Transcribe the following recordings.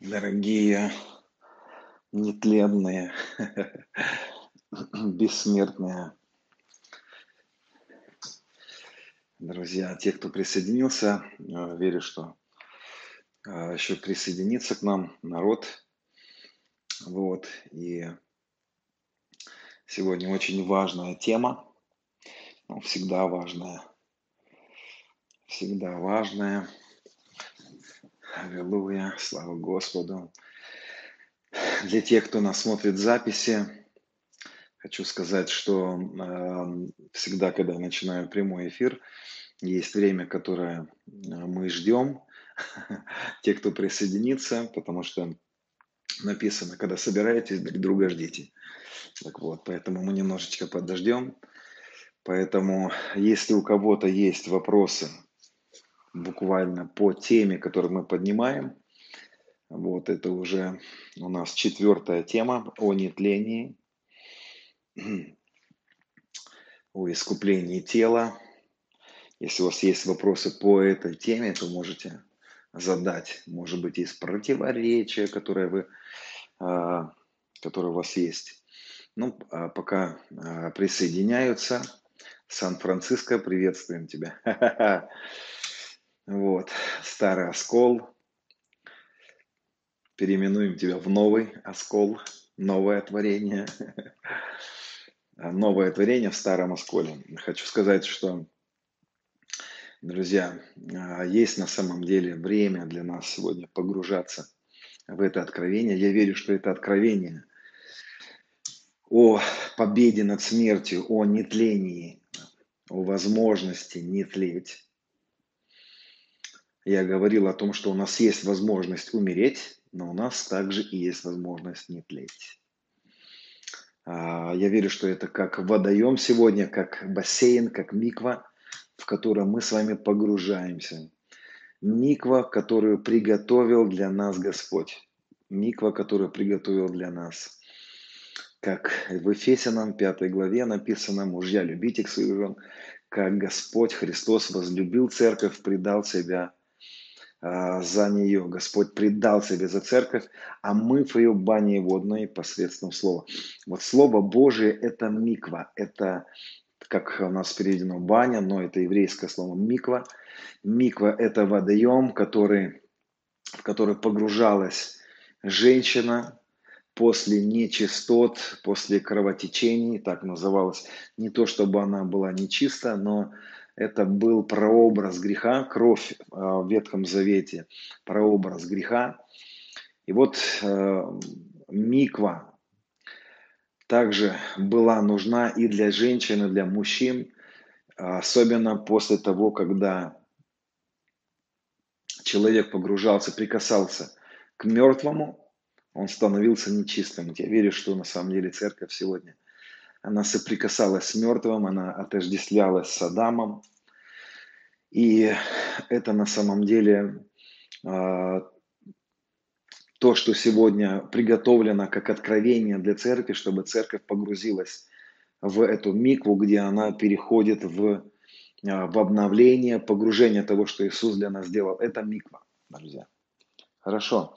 Дорогие, нетленные, бессмертные друзья, те, кто присоединился, э, верю, что э, еще присоединится к нам народ. Вот. И сегодня очень важная тема, ну, всегда важная, всегда важная. Аллилуйя, слава Господу. Для тех, кто нас смотрит в записи, хочу сказать, что э, всегда, когда я начинаю прямой эфир, есть время, которое э, мы ждем, те, кто присоединится, потому что написано, когда собираетесь, друг друга ждите. Так вот, поэтому мы немножечко подождем. Поэтому, если у кого-то есть вопросы буквально по теме, которую мы поднимаем. Вот это уже у нас четвертая тема о нетлении, о искуплении тела. Если у вас есть вопросы по этой теме, то можете задать, может быть, есть противоречия, которые вы, а, которые у вас есть. Ну, а пока а, присоединяются. Сан-Франциско, приветствуем тебя. Вот, старый оскол. Переименуем тебя в новый оскол, новое творение. Новое творение в старом осколе. Хочу сказать, что, друзья, а, есть на самом деле время для нас сегодня погружаться в это откровение. Я верю, что это откровение о победе над смертью, о нетлении, о возможности не тлеть я говорил о том, что у нас есть возможность умереть, но у нас также и есть возможность не тлеть. А, я верю, что это как водоем сегодня, как бассейн, как миква, в котором мы с вами погружаемся. Миква, которую приготовил для нас Господь. Миква, которую приготовил для нас. Как в Ефесянам 5 главе написано, мужья, любите к своих жен, как Господь Христос возлюбил церковь, предал себя за нее. Господь предал себе за церковь, омыв ее баней водной посредством слова. Вот Слово Божие – это миква, это как у нас переведено баня, но это еврейское слово миква. Миква – это водоем, который, в который погружалась женщина после нечистот, после кровотечений, так называлось. Не то, чтобы она была нечиста, но это был прообраз греха, кровь а, в Ветхом Завете, прообраз греха. И вот э, миква также была нужна и для женщин, и для мужчин, особенно после того, когда человек погружался, прикасался к мертвому, он становился нечистым. Я верю, что на самом деле церковь сегодня – она соприкасалась с мертвым, она отождествлялась с Адамом. И это на самом деле э, то, что сегодня приготовлено как откровение для церкви, чтобы церковь погрузилась в эту микву, где она переходит в, а, в обновление, погружение того, что Иисус для нас сделал. Это миква, друзья. Хорошо.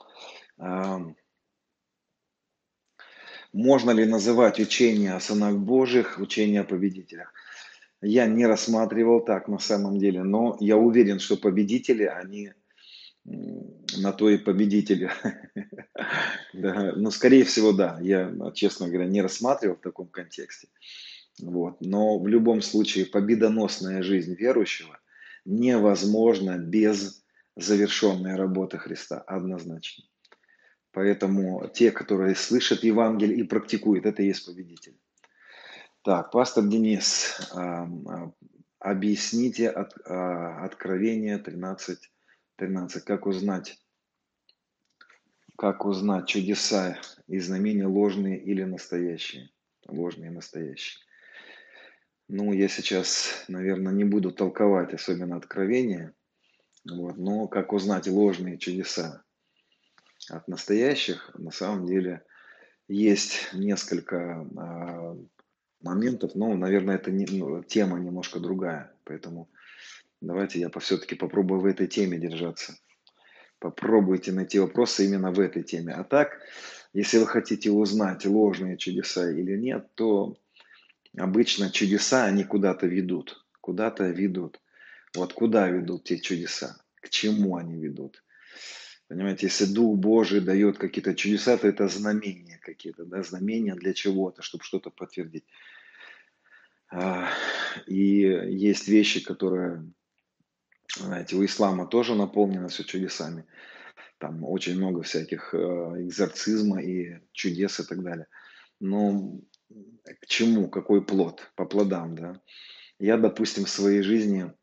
Можно ли называть учение о сынах Божьих учение о победителях? Я не рассматривал так на самом деле, но я уверен, что победители, они на то и победители. да, ну, скорее всего, да. Я, честно говоря, не рассматривал в таком контексте. Вот. Но в любом случае победоносная жизнь верующего невозможна без завершенной работы Христа, однозначно. Поэтому те, которые слышат Евангелие и практикуют, это и есть победитель. Так, пастор Денис, а, а, объясните от, а, Откровение 13, 13. Как узнать, как узнать чудеса и знамения ложные или настоящие? Ложные и настоящие. Ну, я сейчас, наверное, не буду толковать особенно Откровение, вот, но как узнать ложные чудеса? От настоящих, на самом деле есть несколько э, моментов, но, наверное, это не, ну, тема немножко другая, поэтому давайте я все-таки попробую в этой теме держаться. Попробуйте найти вопросы именно в этой теме. А так, если вы хотите узнать, ложные чудеса или нет, то обычно чудеса, они куда-то ведут. Куда-то ведут. Вот куда ведут те чудеса? К чему они ведут? Понимаете, если Дух Божий дает какие-то чудеса, то это знамения какие-то, да, знамения для чего-то, чтобы что-то подтвердить. А, и есть вещи, которые, знаете, у ислама тоже наполнено все чудесами. Там очень много всяких э, экзорцизма и чудес и так далее. Но к чему, какой плод? По плодам, да. Я, допустим, в своей жизни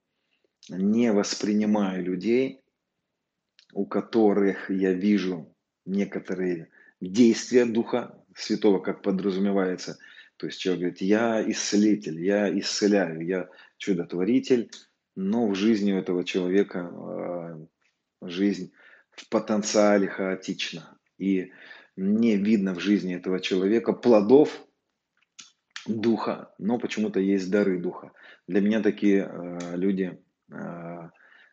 не воспринимаю людей, у которых я вижу некоторые действия Духа Святого, как подразумевается. То есть человек говорит, я исцелитель, я исцеляю, я чудотворитель, но в жизни у этого человека э, жизнь в потенциале хаотична. И не видно в жизни этого человека плодов духа, но почему-то есть дары духа. Для меня такие э, люди, э,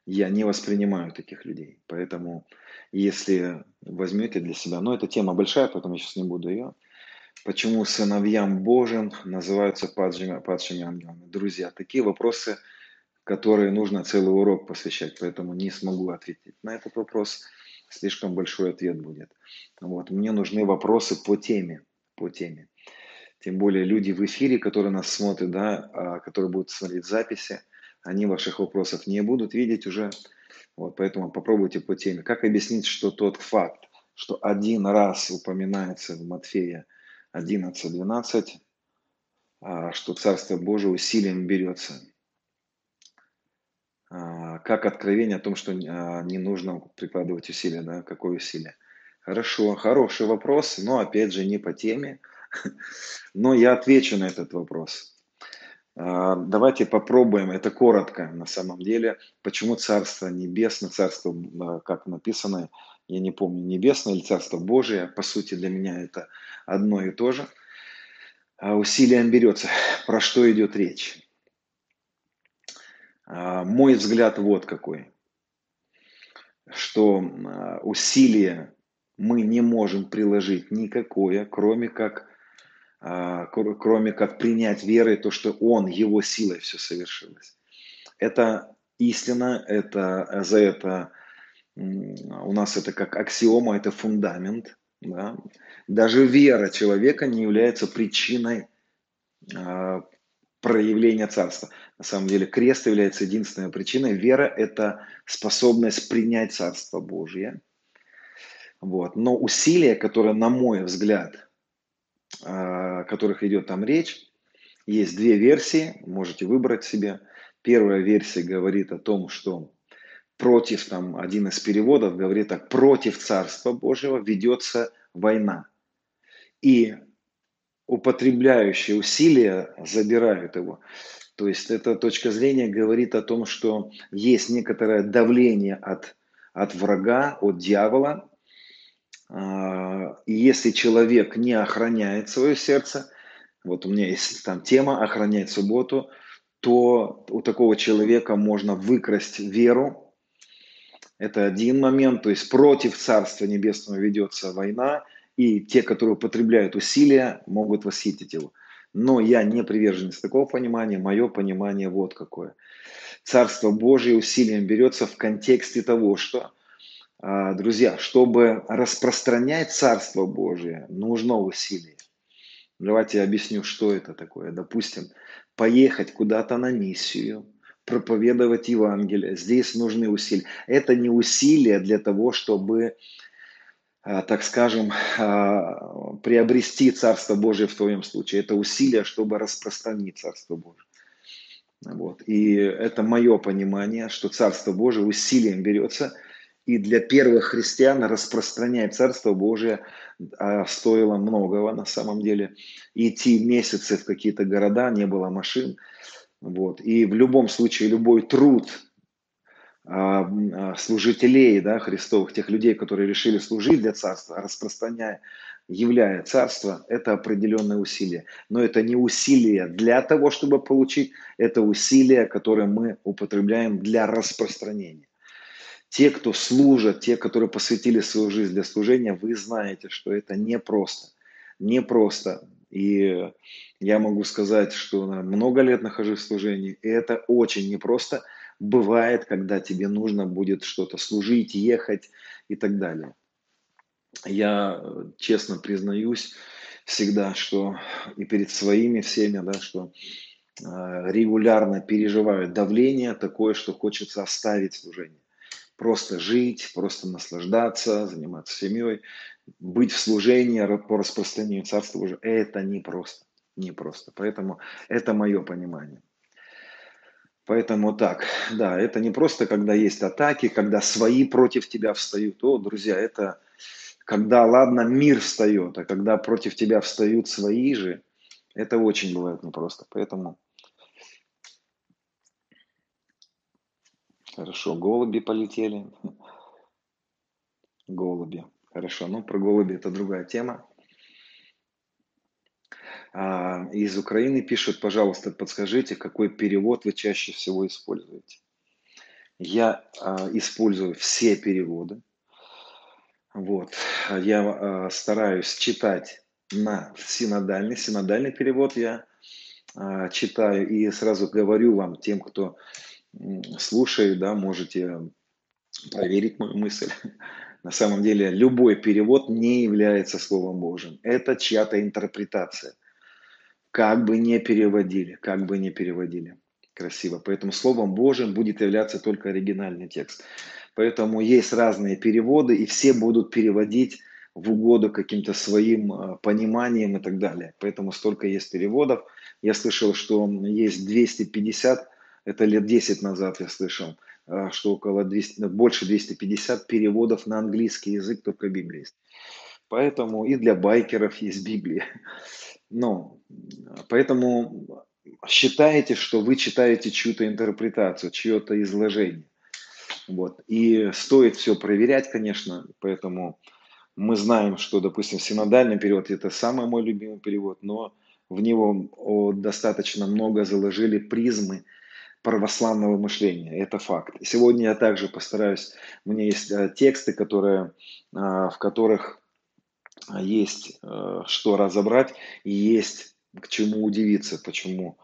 я не воспринимаю таких людей. Поэтому, если возьмете для себя, но эта тема большая, поэтому я сейчас не буду ее. Почему сыновьям Божьим называются падшими, падшими ангелами? Друзья, такие вопросы, которые нужно целый урок посвящать, поэтому не смогу ответить на этот вопрос. Слишком большой ответ будет. Вот. Мне нужны вопросы по теме. По теме тем более люди в эфире, которые нас смотрят, да, а, которые будут смотреть записи, они ваших вопросов не будут видеть уже. Вот, поэтому попробуйте по теме. Как объяснить, что тот факт, что один раз упоминается в Матфея 11.12, а, что Царство Божие усилием берется. А, как откровение о том, что не нужно прикладывать усилия, да, какое усилие. Хорошо, хороший вопрос, но опять же не по теме. Но я отвечу на этот вопрос. А, давайте попробуем, это коротко на самом деле, почему Царство Небесное, Царство, а, как написано, я не помню, Небесное или Царство Божие, по сути для меня это одно и то же. А усилием берется. Про что идет речь? Мой взгляд вот какой, что усилие мы не можем приложить никакое, кроме как кроме как принять верой то, что Он, Его силой все совершилось. Это истина, это, за это у нас это как аксиома, это фундамент. Да? Даже вера человека не является причиной э, проявления царства. На самом деле крест является единственной причиной. Вера – это способность принять Царство Божье. Вот. Но усилия, которые, на мой взгляд, о которых идет там речь. Есть две версии, можете выбрать себе. Первая версия говорит о том, что против, там один из переводов говорит так, против Царства Божьего ведется война. И употребляющие усилия забирают его. То есть эта точка зрения говорит о том, что есть некоторое давление от, от врага, от дьявола, если человек не охраняет свое сердце, вот у меня есть там тема «Охранять субботу», то у такого человека можно выкрасть веру. Это один момент, то есть против Царства Небесного ведется война, и те, которые употребляют усилия, могут восхитить его. Но я не приверженец такого понимания, мое понимание вот какое. Царство Божие усилием берется в контексте того, что а, друзья, чтобы распространять Царство Божие, нужно усилие. Давайте я объясню, что это такое. Допустим, поехать куда-то на миссию, проповедовать Евангелие. Здесь нужны усилия. Это не усилия для того, чтобы, а, так скажем, а, приобрести Царство Божие в твоем случае. Это усилия, чтобы распространить Царство Божие. Вот. И это мое понимание, что Царство Божие усилием берется – и для первых христиан распространять Царство Божие а, стоило многого на самом деле. Идти месяцы в какие-то города, не было машин. Вот. И в любом случае любой труд а, а, служителей да, христовых, тех людей, которые решили служить для Царства, распространяя, являя Царство, это определенное усилие. Но это не усилие для того, чтобы получить, это усилие, которое мы употребляем для распространения. Те, кто служат, те, которые посвятили свою жизнь для служения, вы знаете, что это непросто. Непросто. И я могу сказать, что много лет нахожусь в служении, и это очень непросто. Бывает, когда тебе нужно будет что-то служить, ехать и так далее. Я честно признаюсь всегда, что и перед своими всеми, да, что э, регулярно переживаю давление такое, что хочется оставить служение просто жить, просто наслаждаться, заниматься семьей, быть в служении по распространению Царства Божьего. Это непросто, непросто. Поэтому это мое понимание. Поэтому так, да, это не просто, когда есть атаки, когда свои против тебя встают. О, друзья, это когда, ладно, мир встает, а когда против тебя встают свои же, это очень бывает непросто. Поэтому Хорошо, голуби полетели. Голуби. Хорошо, ну про голуби это другая тема. А, из Украины пишут, пожалуйста, подскажите, какой перевод вы чаще всего используете. Я а, использую все переводы. Вот. Я а, стараюсь читать на синодальный. Синодальный перевод я читаю и сразу говорю вам, тем, кто слушая, да, можете проверить мою мысль. На самом деле любой перевод не является Словом Божьим. Это чья-то интерпретация. Как бы не переводили, как бы не переводили. Красиво. Поэтому Словом Божьим будет являться только оригинальный текст. Поэтому есть разные переводы, и все будут переводить в угоду каким-то своим а, пониманием и так далее. Поэтому столько есть переводов. Я слышал, что есть 250 это лет 10 назад я слышал, а, что около 200, ну, больше 250 переводов на английский язык только Библии есть. Поэтому и для байкеров есть Библия. Но, поэтому считаете, что вы читаете чью-то интерпретацию, чье-то изложение. Вот. И стоит все проверять, конечно, поэтому мы знаем, что, допустим, синодальный перевод – это самый мой любимый перевод, но в него достаточно много заложили призмы – православного мышления. Это факт. Сегодня я также постараюсь, у меня есть э, тексты, которые, э, в которых есть э, что разобрать и есть к чему удивиться, почему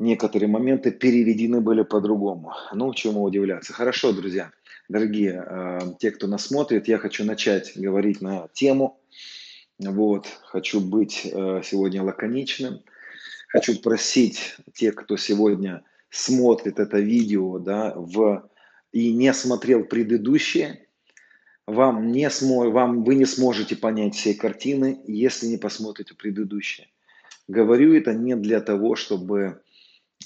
некоторые моменты переведены были по-другому. Ну, чему удивляться. Хорошо, друзья, дорогие, те, кто нас смотрит, я хочу начать говорить на тему. Вот, хочу быть сегодня лаконичным. Хочу просить тех, кто сегодня смотрит это видео да, в, и не смотрел предыдущее, вам не смо, вам, вы не сможете понять всей картины, если не посмотрите предыдущее. Говорю это не для того, чтобы,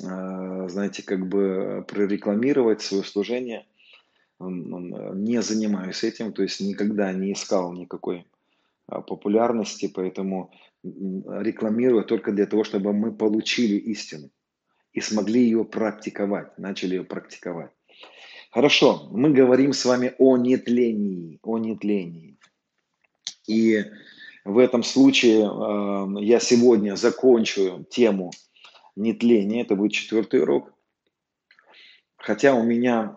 э, знаете, как бы прорекламировать свое служение. Не занимаюсь этим, то есть никогда не искал никакой а, популярности, поэтому рекламирую только для того, чтобы мы получили истину и смогли ее практиковать, начали ее практиковать. Хорошо, мы говорим с вами о нетлении, о нетлении. И в этом случае э, я сегодня закончу тему нетления, это будет четвертый урок. Хотя у меня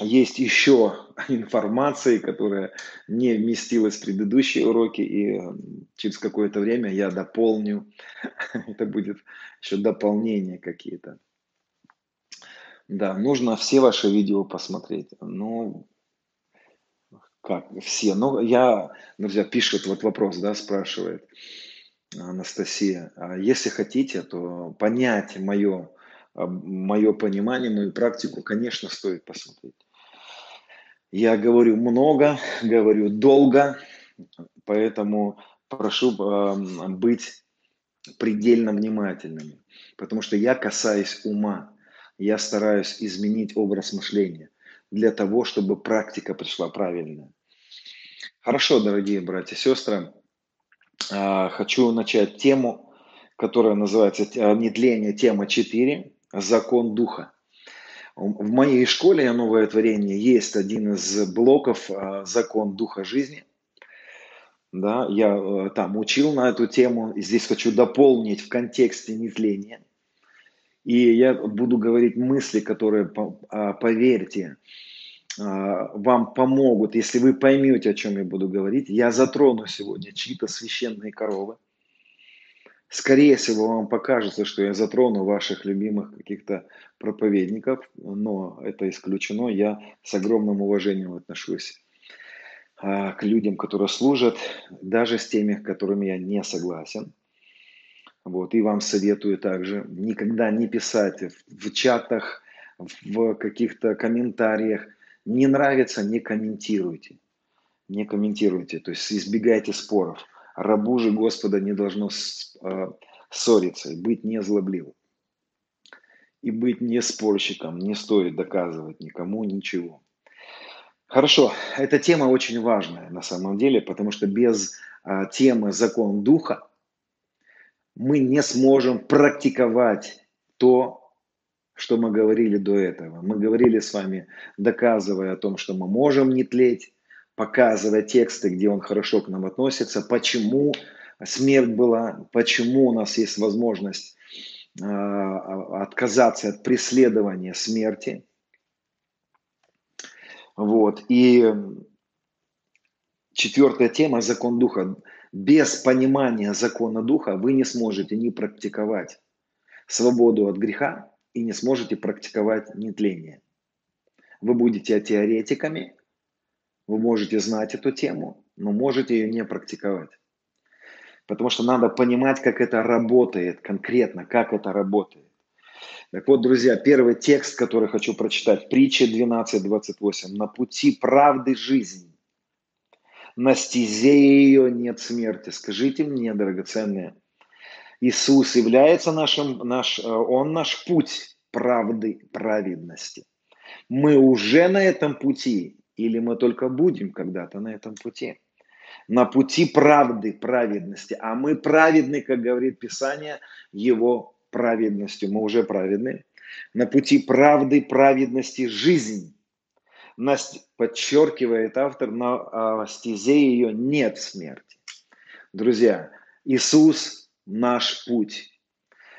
есть еще информации, которая не вместилась в предыдущие уроки, и через какое-то время я дополню. Это будет еще дополнение какие-то. Да, нужно все ваши видео посмотреть. Ну, как все? Ну, я, друзья, пишет вот вопрос, да, спрашивает Анастасия. А если хотите, то понять мое, мое понимание, мою практику, конечно, стоит посмотреть. Я говорю много, говорю долго, поэтому прошу э, быть предельно внимательными, потому что я касаюсь ума, я стараюсь изменить образ мышления для того, чтобы практика пришла правильная. Хорошо, дорогие братья и сестры, э, хочу начать тему, которая называется «Нетление. Тема 4. Закон Духа». В моей школе «Новое творение» есть один из блоков а, «Закон Духа жизни». Да, я э, там учил на эту тему, здесь хочу дополнить в контексте нетления. И я буду говорить мысли, которые, а, поверьте, а, вам помогут, если вы поймете, о чем я буду говорить. Я затрону сегодня чьи-то священные коровы. Скорее всего, вам покажется, что я затрону ваших любимых каких-то проповедников, но это исключено. Я с огромным уважением отношусь а, к людям, которые служат, даже с теми, с которыми я не согласен. Вот, и вам советую также никогда не писать в, в чатах, в каких-то комментариях. Не нравится, не комментируйте. Не комментируйте, то есть избегайте споров. Рабу же Господа не должно а, ссориться быть незлобливым. И быть не спорщиком, не стоит доказывать никому ничего. Хорошо, эта тема очень важная на самом деле, потому что без а, темы закон духа мы не сможем практиковать то, что мы говорили до этого. Мы говорили с вами, доказывая о том, что мы можем не тлеть, показывая тексты, где он хорошо к нам относится, почему смерть была, почему у нас есть возможность э, отказаться от преследования смерти. Вот. И четвертая тема – закон Духа. Без понимания закона Духа вы не сможете не практиковать свободу от греха и не сможете практиковать нетление. Вы будете теоретиками, вы можете знать эту тему, но можете ее не практиковать. Потому что надо понимать, как это работает конкретно, как это работает. Так вот, друзья, первый текст, который хочу прочитать, притча 12.28. «На пути правды жизнь, на стезе ее нет смерти. Скажите мне, драгоценные, Иисус является нашим, наш, э, Он наш путь правды, праведности. Мы уже на этом пути, или мы только будем когда-то на этом пути? На пути правды, праведности. А мы праведны, как говорит Писание, Его праведностью. Мы уже праведны. На пути правды, праведности жизнь подчеркивает автор, на а, стезе ее нет смерти. Друзья, Иисус наш путь.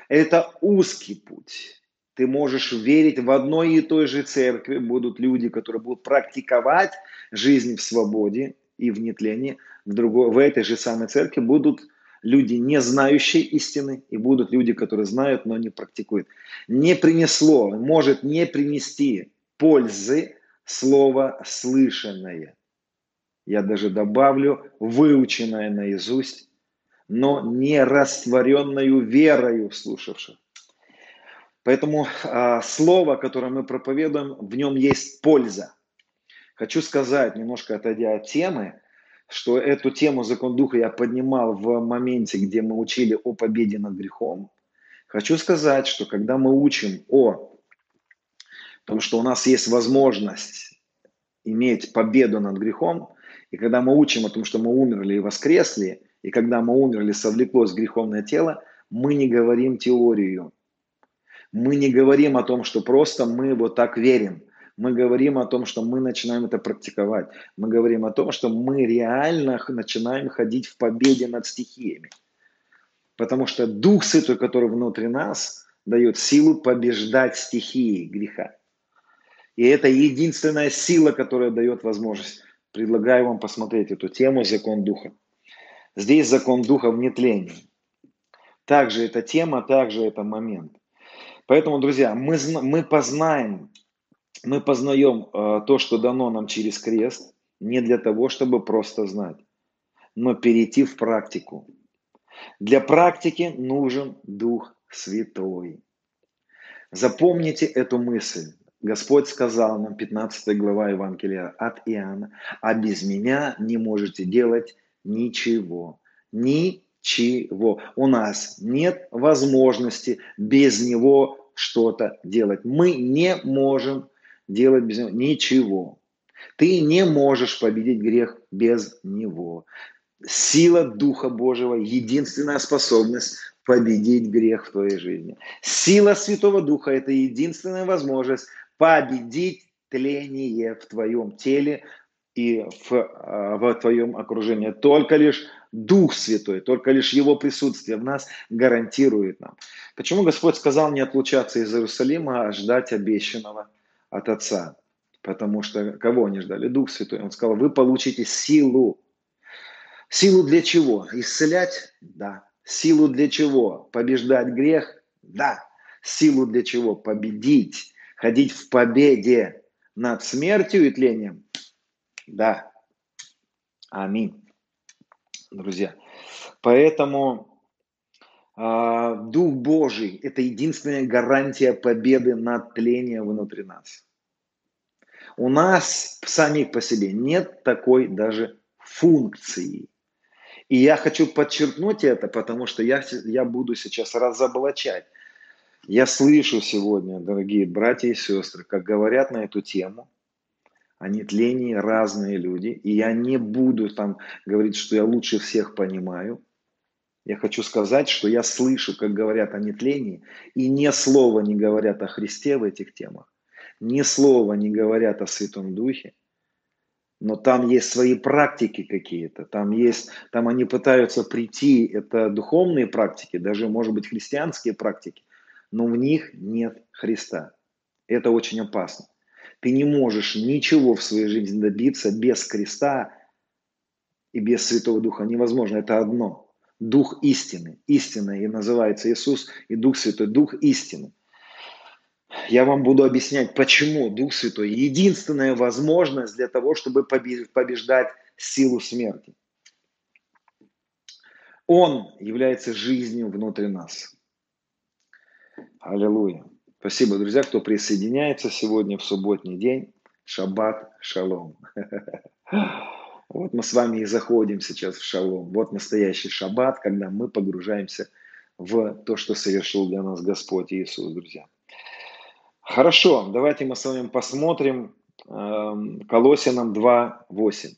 Это узкий путь. Ты можешь верить в одной и той же церкви. Будут люди, которые будут практиковать жизнь в свободе и в нетлении. В, другой, в этой же самой церкви будут люди, не знающие истины, и будут люди, которые знают, но не практикуют. Не принесло, может не принести пользы слово слышанное. Я даже добавлю выученное наизусть, но не растворенную верою слушавших. Поэтому а, слово, которое мы проповедуем, в нем есть польза. Хочу сказать, немножко отойдя от темы, что эту тему закон духа я поднимал в моменте, где мы учили о победе над грехом. Хочу сказать, что когда мы учим о Потому что у нас есть возможность иметь победу над грехом. И когда мы учим о том, что мы умерли и воскресли, и когда мы умерли, совлеклось греховное тело, мы не говорим теорию. Мы не говорим о том, что просто мы вот так верим. Мы говорим о том, что мы начинаем это практиковать. Мы говорим о том, что мы реально начинаем ходить в победе над стихиями. Потому что Дух Святой, который внутри нас, дает силу побеждать стихии греха. И это единственная сила, которая дает возможность. Предлагаю вам посмотреть эту тему «Закон Духа». Здесь закон Духа в нетлении. Также эта тема, также это момент. Поэтому, друзья, мы, мы познаем, мы познаем э, то, что дано нам через крест, не для того, чтобы просто знать, но перейти в практику. Для практики нужен Дух Святой. Запомните эту мысль. Господь сказал нам, 15 глава Евангелия от Иоанна, а без меня не можете делать ничего. Ничего. У нас нет возможности без Него что-то делать. Мы не можем делать без Него ничего. Ты не можешь победить грех без Него. Сила Духа Божьего – единственная способность победить грех в твоей жизни. Сила Святого Духа – это единственная возможность победить тление в твоем теле и в, а, в твоем окружении. Только лишь Дух Святой, только лишь Его присутствие в нас гарантирует нам. Почему Господь сказал не отлучаться из Иерусалима, а ждать обещанного от Отца? Потому что кого они ждали? Дух Святой. Он сказал, вы получите силу. Силу для чего? Исцелять? Да. Силу для чего? Побеждать грех? Да. Силу для чего? Победить. Ходить в победе над смертью и тлением? Да. Аминь. Друзья. Поэтому э, Дух Божий – это единственная гарантия победы над тлением внутри нас. У нас самих по себе нет такой даже функции. И я хочу подчеркнуть это, потому что я, я буду сейчас разоблачать. Я слышу сегодня, дорогие братья и сестры, как говорят на эту тему. Они тлении разные люди. И я не буду там говорить, что я лучше всех понимаю. Я хочу сказать, что я слышу, как говорят о нетлении, и ни слова не говорят о Христе в этих темах ни слова не говорят о Святом Духе, но там есть свои практики какие-то, там есть, там они пытаются прийти, это духовные практики, даже, может быть, христианские практики, но в них нет Христа. Это очень опасно. Ты не можешь ничего в своей жизни добиться без Христа и без Святого Духа. Невозможно, это одно. Дух истины. Истина и называется Иисус, и Дух Святой, Дух истины я вам буду объяснять, почему Дух Святой единственная возможность для того, чтобы побеждать силу смерти. Он является жизнью внутри нас. Аллилуйя. Спасибо, друзья, кто присоединяется сегодня в субботний день. Шаббат шалом. Вот мы с вами и заходим сейчас в шалом. Вот настоящий шаббат, когда мы погружаемся в то, что совершил для нас Господь Иисус, друзья. Хорошо, давайте мы с вами посмотрим э, Колосинам 2.8.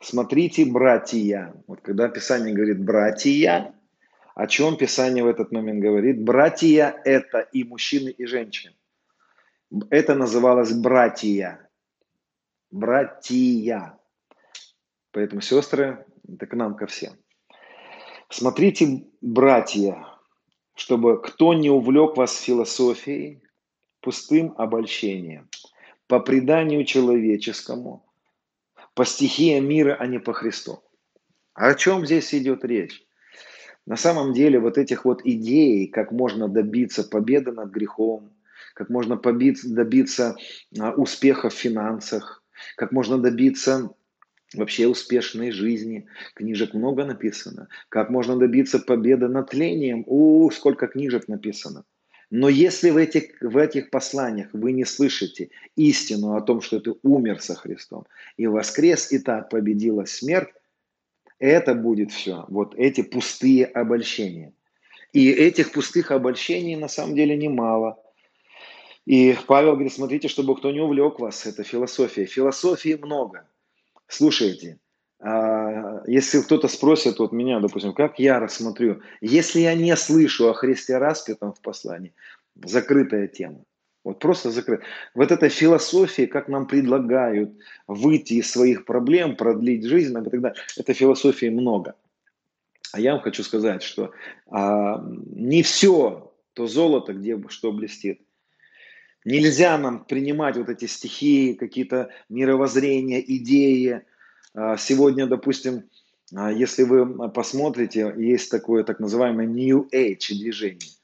Смотрите, братья. Вот когда Писание говорит братья, о чем Писание в этот момент говорит? Братья – это и мужчины, и женщины. Это называлось братья. Братья. Поэтому, сестры, это к нам ко всем. Смотрите, братья, чтобы кто не увлек вас философией, пустым обольщением, по преданию человеческому, по стихиям мира, а не по Христу. О чем здесь идет речь? На самом деле вот этих вот идей, как можно добиться победы над грехом, как можно побиться, добиться а, успеха в финансах, как можно добиться вообще успешной жизни. Книжек много написано. Как можно добиться победы над тлением. У, сколько книжек написано. Но если в этих, в этих посланиях вы не слышите истину о том, что ты умер со Христом и воскрес, и так победила смерть, это будет все, вот эти пустые обольщения. И этих пустых обольщений на самом деле немало. И Павел говорит, смотрите, чтобы кто не увлек вас, это философия. Философии много. Слушайте, а, если кто-то спросит вот меня, допустим, как я рассмотрю, если я не слышу о Христе распятом в послании, закрытая тема. Вот просто закрыт. Вот этой философии, как нам предлагают выйти из своих проблем, продлить жизнь, и так далее, этой философии много. А я вам хочу сказать, что а, не все то золото, где что блестит. Нельзя нам принимать вот эти стихии, какие-то мировоззрения, идеи, а, сегодня, допустим, а, если вы посмотрите, есть такое так называемое New Age движение,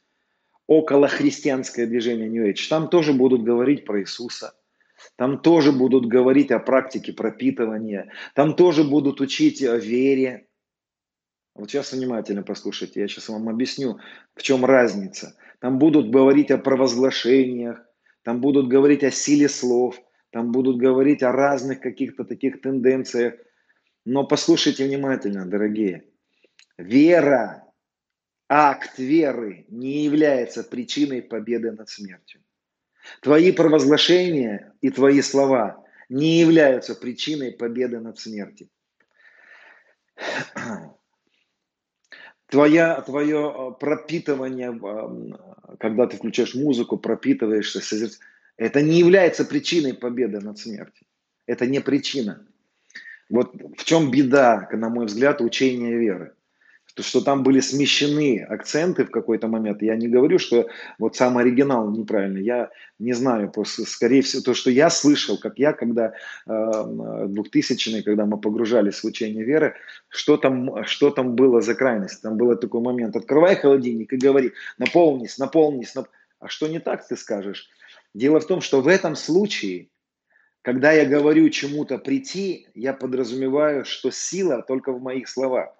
около христианское движение New Age. Там тоже будут говорить про Иисуса, там тоже будут говорить о практике пропитывания, там тоже будут учить о вере. Вот сейчас внимательно послушайте, я сейчас вам объясню, в чем разница. Там будут говорить о провозглашениях, там будут говорить о силе слов – там будут говорить о разных каких-то таких тенденциях. Но послушайте внимательно, дорогие. Вера, акт веры не является причиной победы над смертью. Твои провозглашения и твои слова не являются причиной победы над смертью. Твоя, твое э, пропитывание, э, когда ты включаешь музыку, пропитываешься, это не является причиной победы над смертью. Это не причина. Вот в чем беда, на мой взгляд, учения веры. То, что там были смещены акценты в какой-то момент. Я не говорю, что вот сам оригинал неправильный. Я не знаю, просто, скорее всего, то, что я слышал, как я, когда э, 2000-е, когда мы погружались в учение веры, что там, что там было за крайность. Там был такой момент, открывай холодильник и говори, наполнись, наполнись. Нап... А что не так, ты скажешь? Дело в том, что в этом случае, когда я говорю чему-то прийти, я подразумеваю, что сила только в моих словах.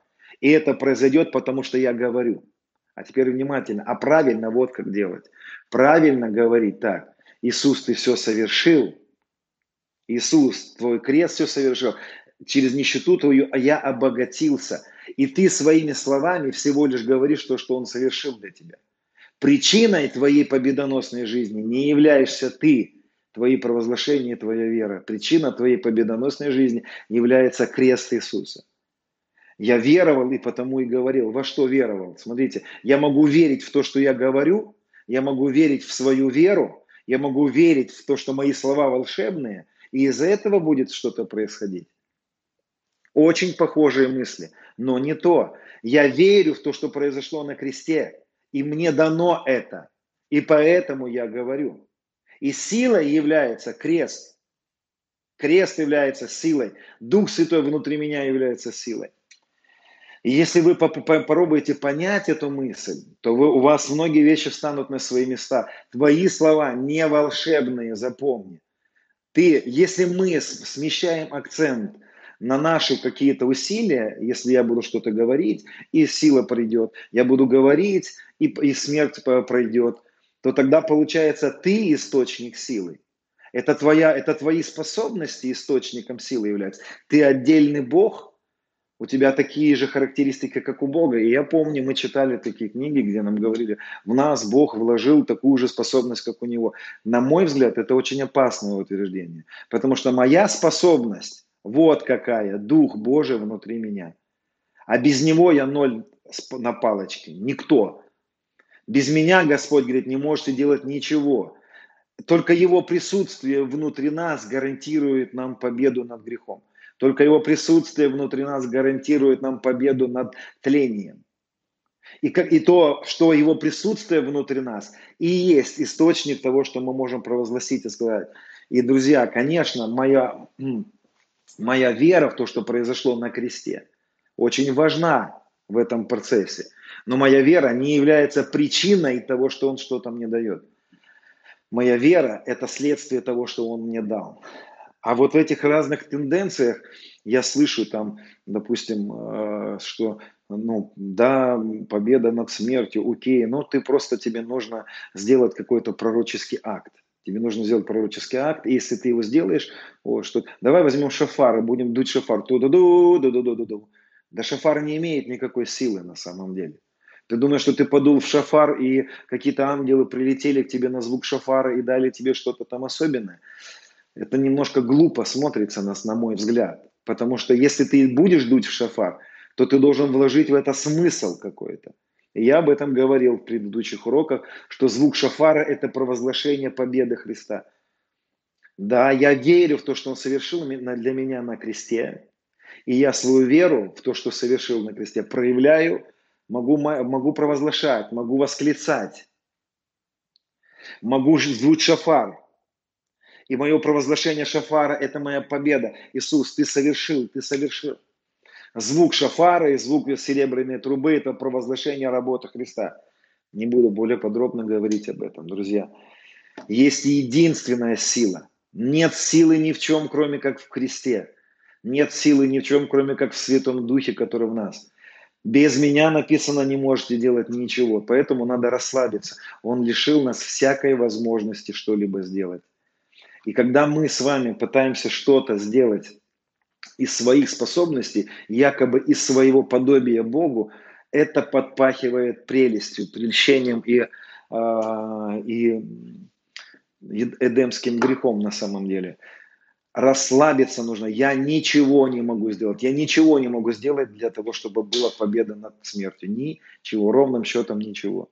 И это произойдет, потому что я говорю. А теперь внимательно. А правильно вот как делать. Правильно говорить так. Иисус, ты все совершил. Иисус, твой крест все совершил. Через нищету твою я обогатился. И ты своими словами всего лишь говоришь то, что Он совершил для тебя. Причиной твоей победоносной жизни не являешься ты, твои провозглашения, твоя вера. Причина твоей победоносной жизни является крест Иисуса. Я веровал и потому и говорил. Во что веровал? Смотрите, я могу верить в то, что я говорю, я могу верить в свою веру, я могу верить в то, что мои слова волшебные, и из-за этого будет что-то происходить. Очень похожие мысли, но не то. Я верю в то, что произошло на кресте, и мне дано это, и поэтому я говорю. И силой является крест. Крест является силой. Дух Святой внутри меня является силой. И если вы попробуете понять эту мысль, то вы, у вас многие вещи встанут на свои места. Твои слова не волшебные, запомни. Ты, если мы смещаем акцент на наши какие-то усилия, если я буду что-то говорить, и сила придет, я буду говорить, и, и смерть пройдет, то тогда получается ты источник силы. Это, твоя, это твои способности источником силы являются. Ты отдельный Бог – у тебя такие же характеристики, как у Бога. И я помню, мы читали такие книги, где нам говорили, в нас Бог вложил такую же способность, как у Него. На мой взгляд, это очень опасное утверждение. Потому что моя способность, вот какая, Дух Божий внутри меня. А без Него я ноль на палочке, никто. Без меня, Господь говорит, не можете делать ничего. Только Его присутствие внутри нас гарантирует нам победу над грехом. Только его присутствие внутри нас гарантирует нам победу над тлением. И, и то, что его присутствие внутри нас и есть источник того, что мы можем провозгласить и сказать. И, друзья, конечно, моя, моя вера в то, что произошло на кресте, очень важна в этом процессе. Но моя вера не является причиной того, что он что-то мне дает. Моя вера – это следствие того, что он мне дал. А вот в этих разных тенденциях я слышу там, допустим, э, что ну, да, победа над смертью, окей, но ты просто, тебе нужно сделать какой-то пророческий акт. Тебе нужно сделать пророческий акт, и если ты его сделаешь, о, что давай возьмем шафар и будем дуть шафар. ту ду ду ду ду ду ду ду Да шафар не имеет никакой силы на самом деле. Ты думаешь, что ты подул в шафар, и какие-то ангелы прилетели к тебе на звук шафара и дали тебе что-то там особенное? Это немножко глупо смотрится нас, на мой взгляд. Потому что если ты будешь дуть в шафар, то ты должен вложить в это смысл какой-то. Я об этом говорил в предыдущих уроках, что звук шафара – это провозглашение победы Христа. Да, я верю в то, что Он совершил для меня на кресте, и я свою веру в то, что совершил на кресте, проявляю, могу, могу провозглашать, могу восклицать, могу звуть шафар, и мое провозглашение шафара – это моя победа. Иисус, ты совершил, ты совершил. Звук шафара и звук серебряной трубы – это провозглашение работы Христа. Не буду более подробно говорить об этом, друзья. Есть единственная сила. Нет силы ни в чем, кроме как в Христе. Нет силы ни в чем, кроме как в Святом Духе, который в нас. Без меня написано, не можете делать ничего. Поэтому надо расслабиться. Он лишил нас всякой возможности что-либо сделать. И когда мы с вами пытаемся что-то сделать из своих способностей, якобы из своего подобия Богу, это подпахивает прелестью, прельщением и, э, и эдемским грехом на самом деле. Расслабиться нужно. Я ничего не могу сделать. Я ничего не могу сделать для того, чтобы была победа над смертью. Ничего, ровным счетом ничего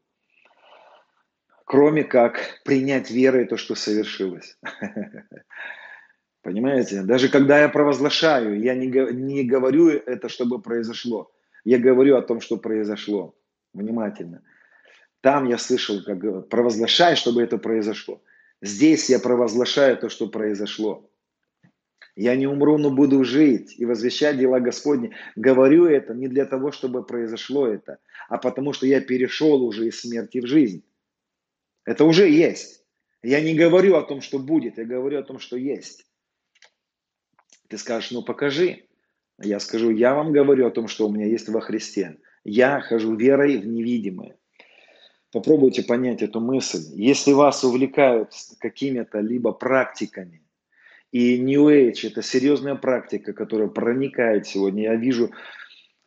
кроме как принять верой то, что совершилось. Понимаете? Даже когда я провозглашаю, я не, не говорю это, чтобы произошло. Я говорю о том, что произошло. Внимательно. Там я слышал, как провозглашай, чтобы это произошло. Здесь я провозглашаю то, что произошло. Я не умру, но буду жить и возвещать дела Господни. Говорю это не для того, чтобы произошло это, а потому что я перешел уже из смерти в жизнь. Это уже есть. Я не говорю о том, что будет, я говорю о том, что есть. Ты скажешь, ну покажи. Я скажу, я вам говорю о том, что у меня есть во Христе. Я хожу верой в невидимое. Попробуйте понять эту мысль. Если вас увлекают какими-то либо практиками, и New Age – это серьезная практика, которая проникает сегодня. Я вижу,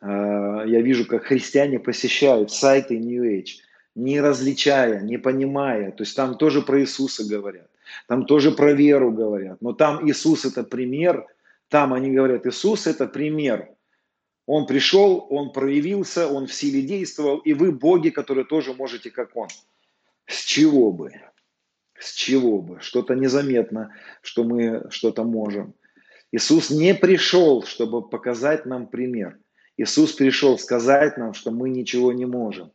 а, я вижу, как христиане посещают сайты New Age, не различая, не понимая. То есть там тоже про Иисуса говорят, там тоже про веру говорят. Но там Иисус – это пример, там они говорят, Иисус – это пример. Он пришел, он проявился, он в силе действовал, и вы боги, которые тоже можете, как он. С чего бы? С чего бы? Что-то незаметно, что мы что-то можем. Иисус не пришел, чтобы показать нам пример. Иисус пришел сказать нам, что мы ничего не можем,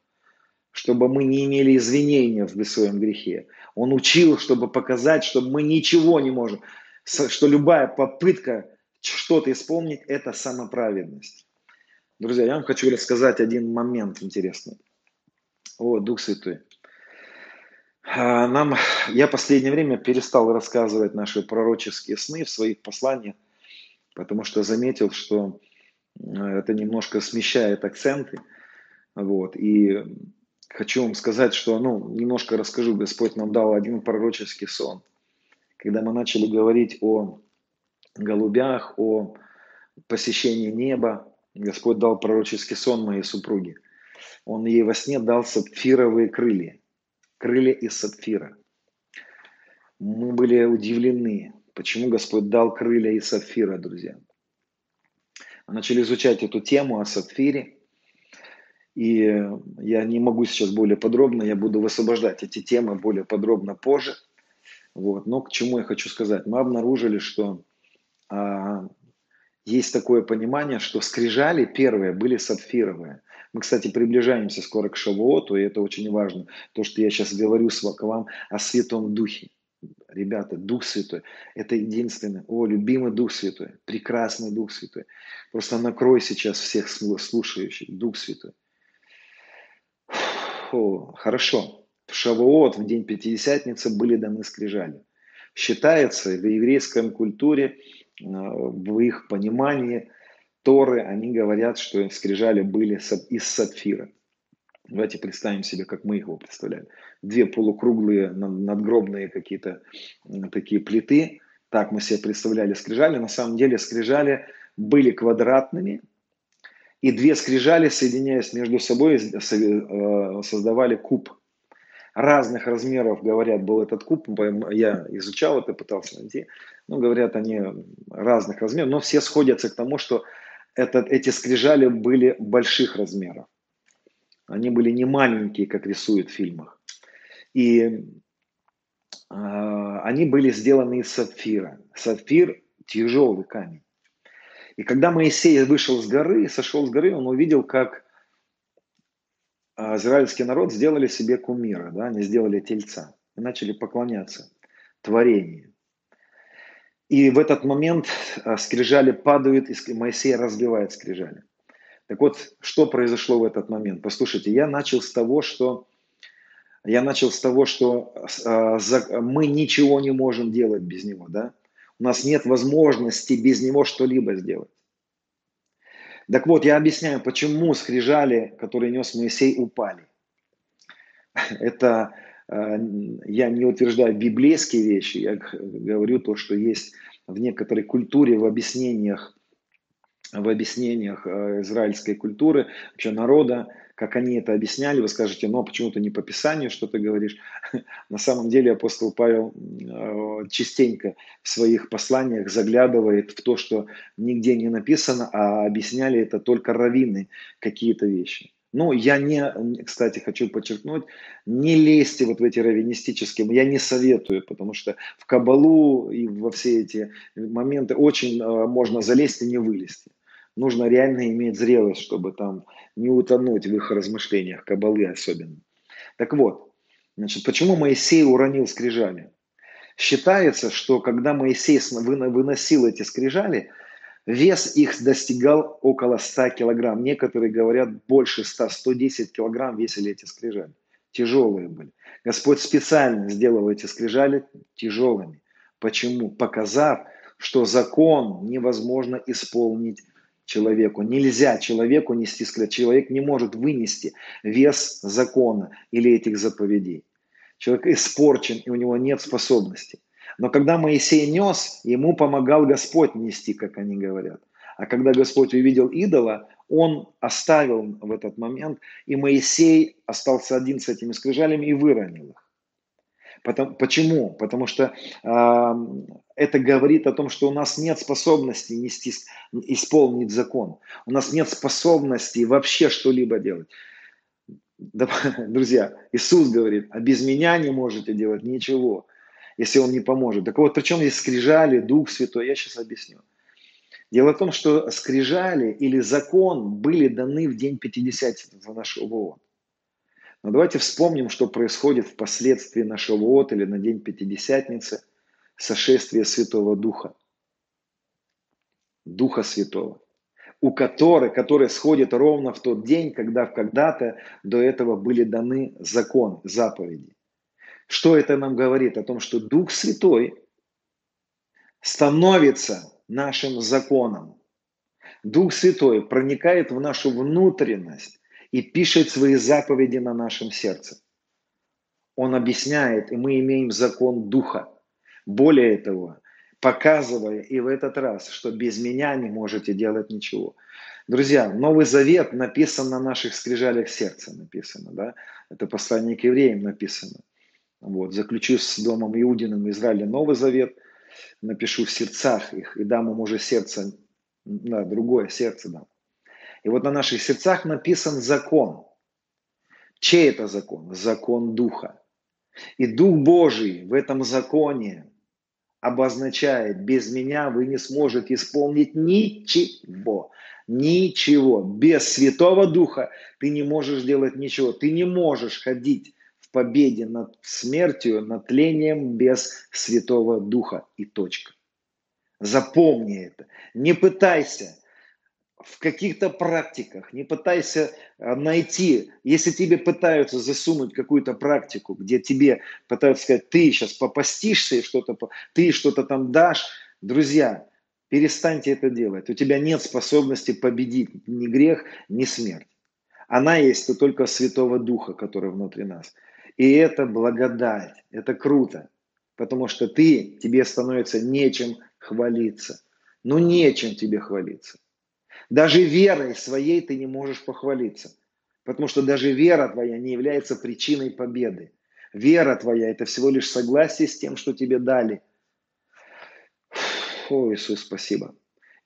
чтобы мы не имели извинения в своем грехе. Он учил, чтобы показать, что мы ничего не можем, что любая попытка что-то исполнить – это самоправедность. Друзья, я вам хочу рассказать один момент интересный. О, Дух Святой. А, нам, я в последнее время перестал рассказывать наши пророческие сны в своих посланиях, потому что заметил, что это немножко смещает акценты. Вот, и хочу вам сказать, что, ну, немножко расскажу. Господь нам дал один пророческий сон. Когда мы начали говорить о голубях, о посещении неба, Господь дал пророческий сон моей супруге. Он ей во сне дал сапфировые крылья крылья из сапфира. Мы были удивлены, почему Господь дал крылья из сапфира, друзья. Мы начали изучать эту тему о сапфире, и я не могу сейчас более подробно, я буду высвобождать эти темы более подробно позже. Вот. Но к чему я хочу сказать? Мы обнаружили, что а, есть такое понимание, что скрижали первые были сапфировые. Мы, кстати, приближаемся скоро к Шавуоту, и это очень важно. То, что я сейчас говорю с вам о Святом Духе. Ребята, Дух Святой – это единственный, о, любимый Дух Святой, прекрасный Дух Святой. Просто накрой сейчас всех слушающих, Дух Святой. О, хорошо. В Шавуот, в день Пятидесятницы, были даны скрижали. Считается в еврейской культуре, э, в их понимании – Торы, они говорят, что скрижали были из сапфира. Давайте представим себе, как мы его представляем. Две полукруглые надгробные какие-то такие плиты. Так мы себе представляли скрижали. На самом деле скрижали были квадратными, и две скрижали, соединяясь между собой, э, создавали куб. Разных размеров, говорят, был этот куб. Я изучал это, пытался найти. Ну, говорят, они разных размеров, но все сходятся к тому, что этот, эти скрижали были больших размеров. Они были не маленькие, как рисуют в фильмах. И э, они были сделаны из сапфира. Сапфир – тяжелый камень. И когда Моисей вышел с горы, сошел с горы, он увидел, как а, израильский народ сделали себе кумира, да, они сделали тельца и начали поклоняться творению. И в этот момент а, скрижали падают, и Моисей разбивает скрижали. Так вот, что произошло в этот момент? Послушайте, я начал с того, что я начал с того, что а, мы ничего не можем делать без него, да? У нас нет возможности без него что-либо сделать. Так вот, я объясняю, почему скрижали, которые нес Моисей, упали. Это Э, я не утверждаю библейские вещи, я говорю то, что есть в некоторой культуре, в объяснениях, в объяснениях э, израильской культуры, вообще народа, как они это объясняли, вы скажете, ну а почему ты не по Писанию что ты говоришь? На самом деле апостол Павел э, частенько в своих посланиях заглядывает в то, что нигде не написано, а объясняли это только раввины какие-то вещи. Ну, я не, кстати, хочу подчеркнуть, не лезьте вот в эти раввинистические, я не советую, потому что в кабалу и во все эти моменты очень э, можно залезть и не вылезти. Нужно реально иметь зрелость, чтобы там не утонуть в их размышлениях, кабалы особенно. Так вот, значит, почему Моисей уронил скрижали? Считается, что когда Моисей выносил эти скрижали, вес их достигал около 100 килограмм. Некоторые говорят, больше 100, 110 килограмм весили эти скрижали. Тяжелые были. Господь специально сделал эти скрижали тяжелыми. Почему? Показав, что закон невозможно исполнить человеку. Нельзя человеку нести скрижали. Человек не может вынести вес закона или этих заповедей. Человек испорчен, и у него нет способностей. Но когда Моисей нес, ему помогал Господь нести, как они говорят. А когда Господь увидел идола, он оставил в этот момент, и Моисей остался один с этими скрижалями и выронил их. Потому, почему? Потому что э, это говорит о том, что у нас нет способности нести, исполнить закон. У нас нет способности вообще что-либо делать. Друзья, Иисус говорит, а без меня не можете делать ничего, если Он не поможет. Так вот, причем здесь скрижали, Дух Святой, я сейчас объясню. Дело в том, что скрижали или закон были даны в день Пятидесятницы нашего вот. Но давайте вспомним, что происходит впоследствии нашего вот или на день Пятидесятницы, сошествия Святого Духа. Духа Святого у которой, которые сходят ровно в тот день, когда когда-то до этого были даны закон, заповеди. Что это нам говорит? О том, что Дух Святой становится нашим законом. Дух Святой проникает в нашу внутренность и пишет свои заповеди на нашем сердце. Он объясняет, и мы имеем закон Духа. Более того, показывая и в этот раз, что без меня не можете делать ничего. Друзья, Новый Завет написан на наших скрижалях сердца, написано, да? Это послание к евреям написано. Вот, заключу с домом Иудиным в Израиле Новый Завет, напишу в сердцах их и дам им уже сердце, да, другое сердце дам. И вот на наших сердцах написан закон. Чей это закон? Закон Духа. И Дух Божий в этом законе обозначает, без меня вы не сможете исполнить ничего. Ничего. Без Святого Духа ты не можешь делать ничего. Ты не можешь ходить в победе над смертью, над тлением без Святого Духа. И точка. Запомни это. Не пытайся в каких-то практиках, не пытайся э, найти, если тебе пытаются засунуть какую-то практику, где тебе пытаются сказать, ты сейчас попастишься и что-то, ты что-то там дашь, друзья, перестаньте это делать. У тебя нет способности победить ни грех, ни смерть. Она есть только Святого Духа, который внутри нас. И это благодать, это круто, потому что ты, тебе становится нечем хвалиться. Ну, нечем тебе хвалиться. Даже верой своей ты не можешь похвалиться. Потому что даже вера твоя не является причиной победы. Вера твоя – это всего лишь согласие с тем, что тебе дали. О, Иисус, спасибо.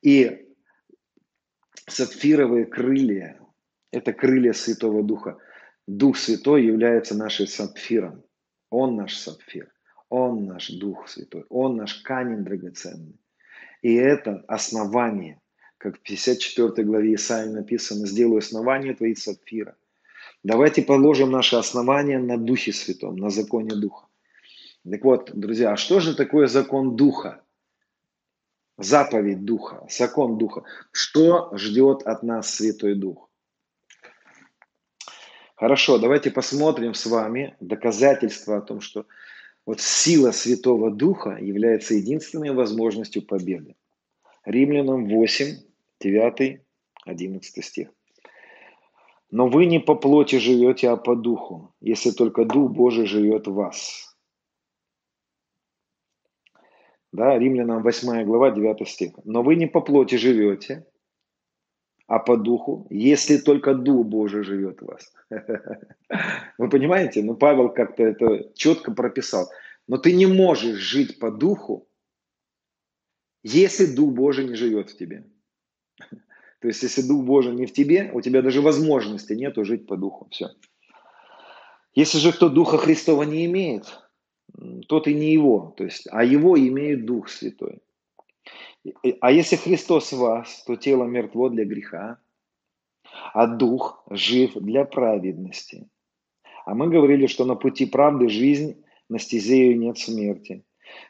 И сапфировые крылья – это крылья Святого Духа. Дух Святой является нашим сапфиром. Он наш сапфир. Он наш Дух Святой. Он наш камень драгоценный. И это основание как в 54 главе Исаии написано, «Сделаю основание твои сапфира». Давайте положим наше основание на Духе Святом, на законе Духа. Так вот, друзья, а что же такое закон Духа? Заповедь Духа, закон Духа. Что ждет от нас Святой Дух? Хорошо, давайте посмотрим с вами доказательства о том, что вот сила Святого Духа является единственной возможностью победы. Римлянам 8, 9, 11 стих. Но вы не по плоти живете, а по духу, если только Дух Божий живет в вас. Да, Римлянам 8 глава, 9 стих. Но вы не по плоти живете, а по духу, если только Дух Божий живет в вас. Вы понимаете? Ну, Павел как-то это четко прописал. Но ты не можешь жить по духу, если Дух Божий не живет в тебе. То есть, если Дух Божий не в тебе, у тебя даже возможности нету жить по Духу. Все. Если же кто Духа Христова не имеет, тот и не его, то есть, а его имеет Дух Святой. А если Христос в вас, то тело мертво для греха, а дух жив для праведности. А мы говорили, что на пути правды жизнь, на стезе ее нет смерти.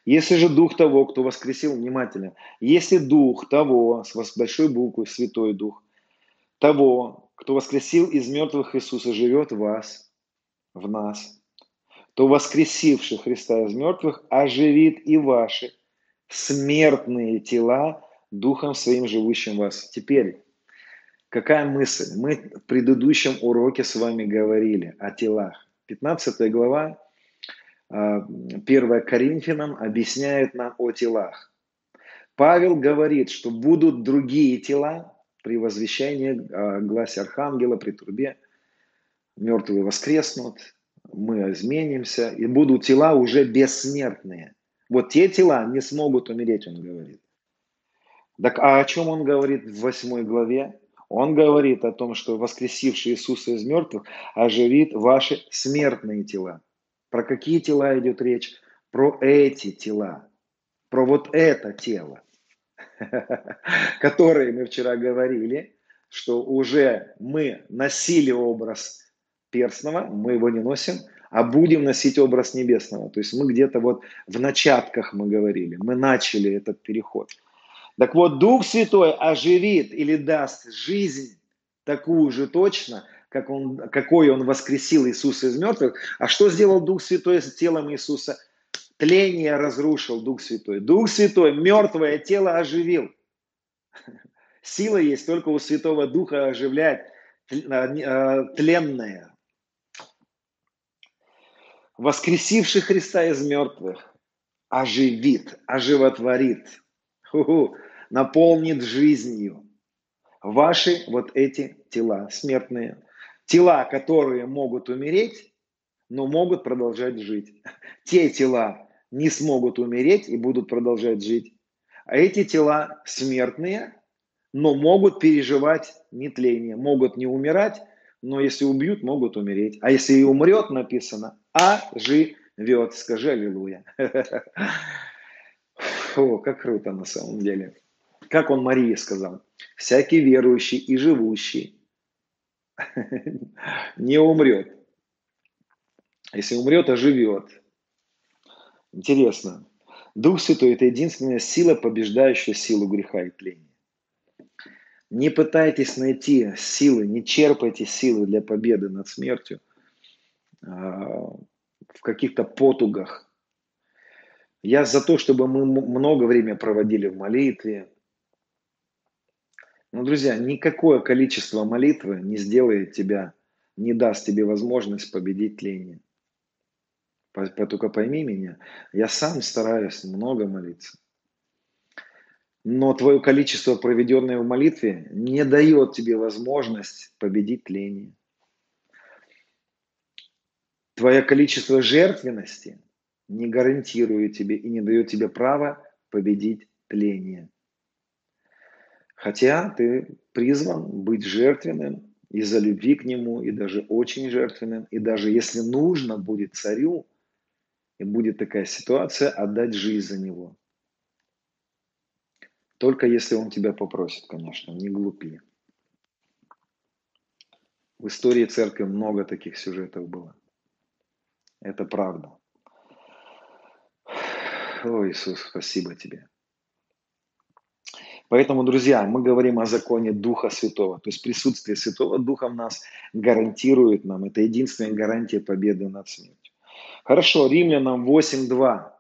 Если же дух того, кто воскресил, внимательно, если дух того, с большой буквы, святой дух, того, кто воскресил из мертвых Иисуса, живет в вас, в нас, то воскресивший Христа из мертвых оживит и ваши смертные тела Духом Своим живущим в вас. Теперь, какая мысль? Мы в предыдущем уроке с вами говорили о телах. 15 глава, 1 а, Коринфянам объясняет нам о телах. Павел говорит, что будут другие тела при возвещении а, гласе архангела, при трубе. Мертвые воскреснут, мы изменимся, и будут тела уже бессмертные. Вот те тела не смогут умереть, он говорит. Так а о чем он говорит в 8 главе? Он говорит о том, что воскресивший Иисуса из мертвых оживит ваши смертные тела. Про какие тела идет речь? Про эти тела. Про вот это тело, которое мы вчера говорили, что уже мы носили образ перстного, мы его не носим, а будем носить образ небесного. То есть мы где-то вот в начатках мы говорили, мы начали этот переход. Так вот, Дух Святой оживит или даст жизнь такую же точно, как он, какой он воскресил Иисуса из мертвых. А что сделал Дух Святой с телом Иисуса? Тление разрушил Дух Святой. Дух Святой мертвое тело оживил. Сила есть только у Святого Духа оживлять э, тленное, воскресивший Христа из мертвых, оживит, оживотворит, наполнит жизнью ваши вот эти тела смертные. Тела, которые могут умереть, но могут продолжать жить. Те тела не смогут умереть и будут продолжать жить. А эти тела смертные, но могут переживать нетление, могут не умирать, но если убьют, могут умереть. А если и умрет, написано, а живет. Скажи аллилуйя. О, как круто на самом деле. Как он Марии сказал, всякий верующий и живущий не умрет. Если умрет, оживет. Интересно. Дух Святой – это единственная сила, побеждающая силу греха и тления. Не пытайтесь найти силы, не черпайте силы для победы над смертью а, в каких-то потугах. Я за то, чтобы мы много времени проводили в молитве. Но, друзья, никакое количество молитвы не сделает тебя, не даст тебе возможность победить тление. Только пойми меня, я сам стараюсь много молиться но твое количество, проведенное в молитве, не дает тебе возможность победить тление. Твое количество жертвенности не гарантирует тебе и не дает тебе права победить тление. Хотя ты призван быть жертвенным из-за любви к нему, и даже очень жертвенным, и даже если нужно будет царю, и будет такая ситуация, отдать жизнь за него – только если он тебя попросит, конечно, не глупи. В истории церкви много таких сюжетов было. Это правда. О, Иисус, спасибо тебе. Поэтому, друзья, мы говорим о законе Духа Святого. То есть присутствие Святого Духа в нас гарантирует нам. Это единственная гарантия победы над смертью. Хорошо, Римлянам 8.2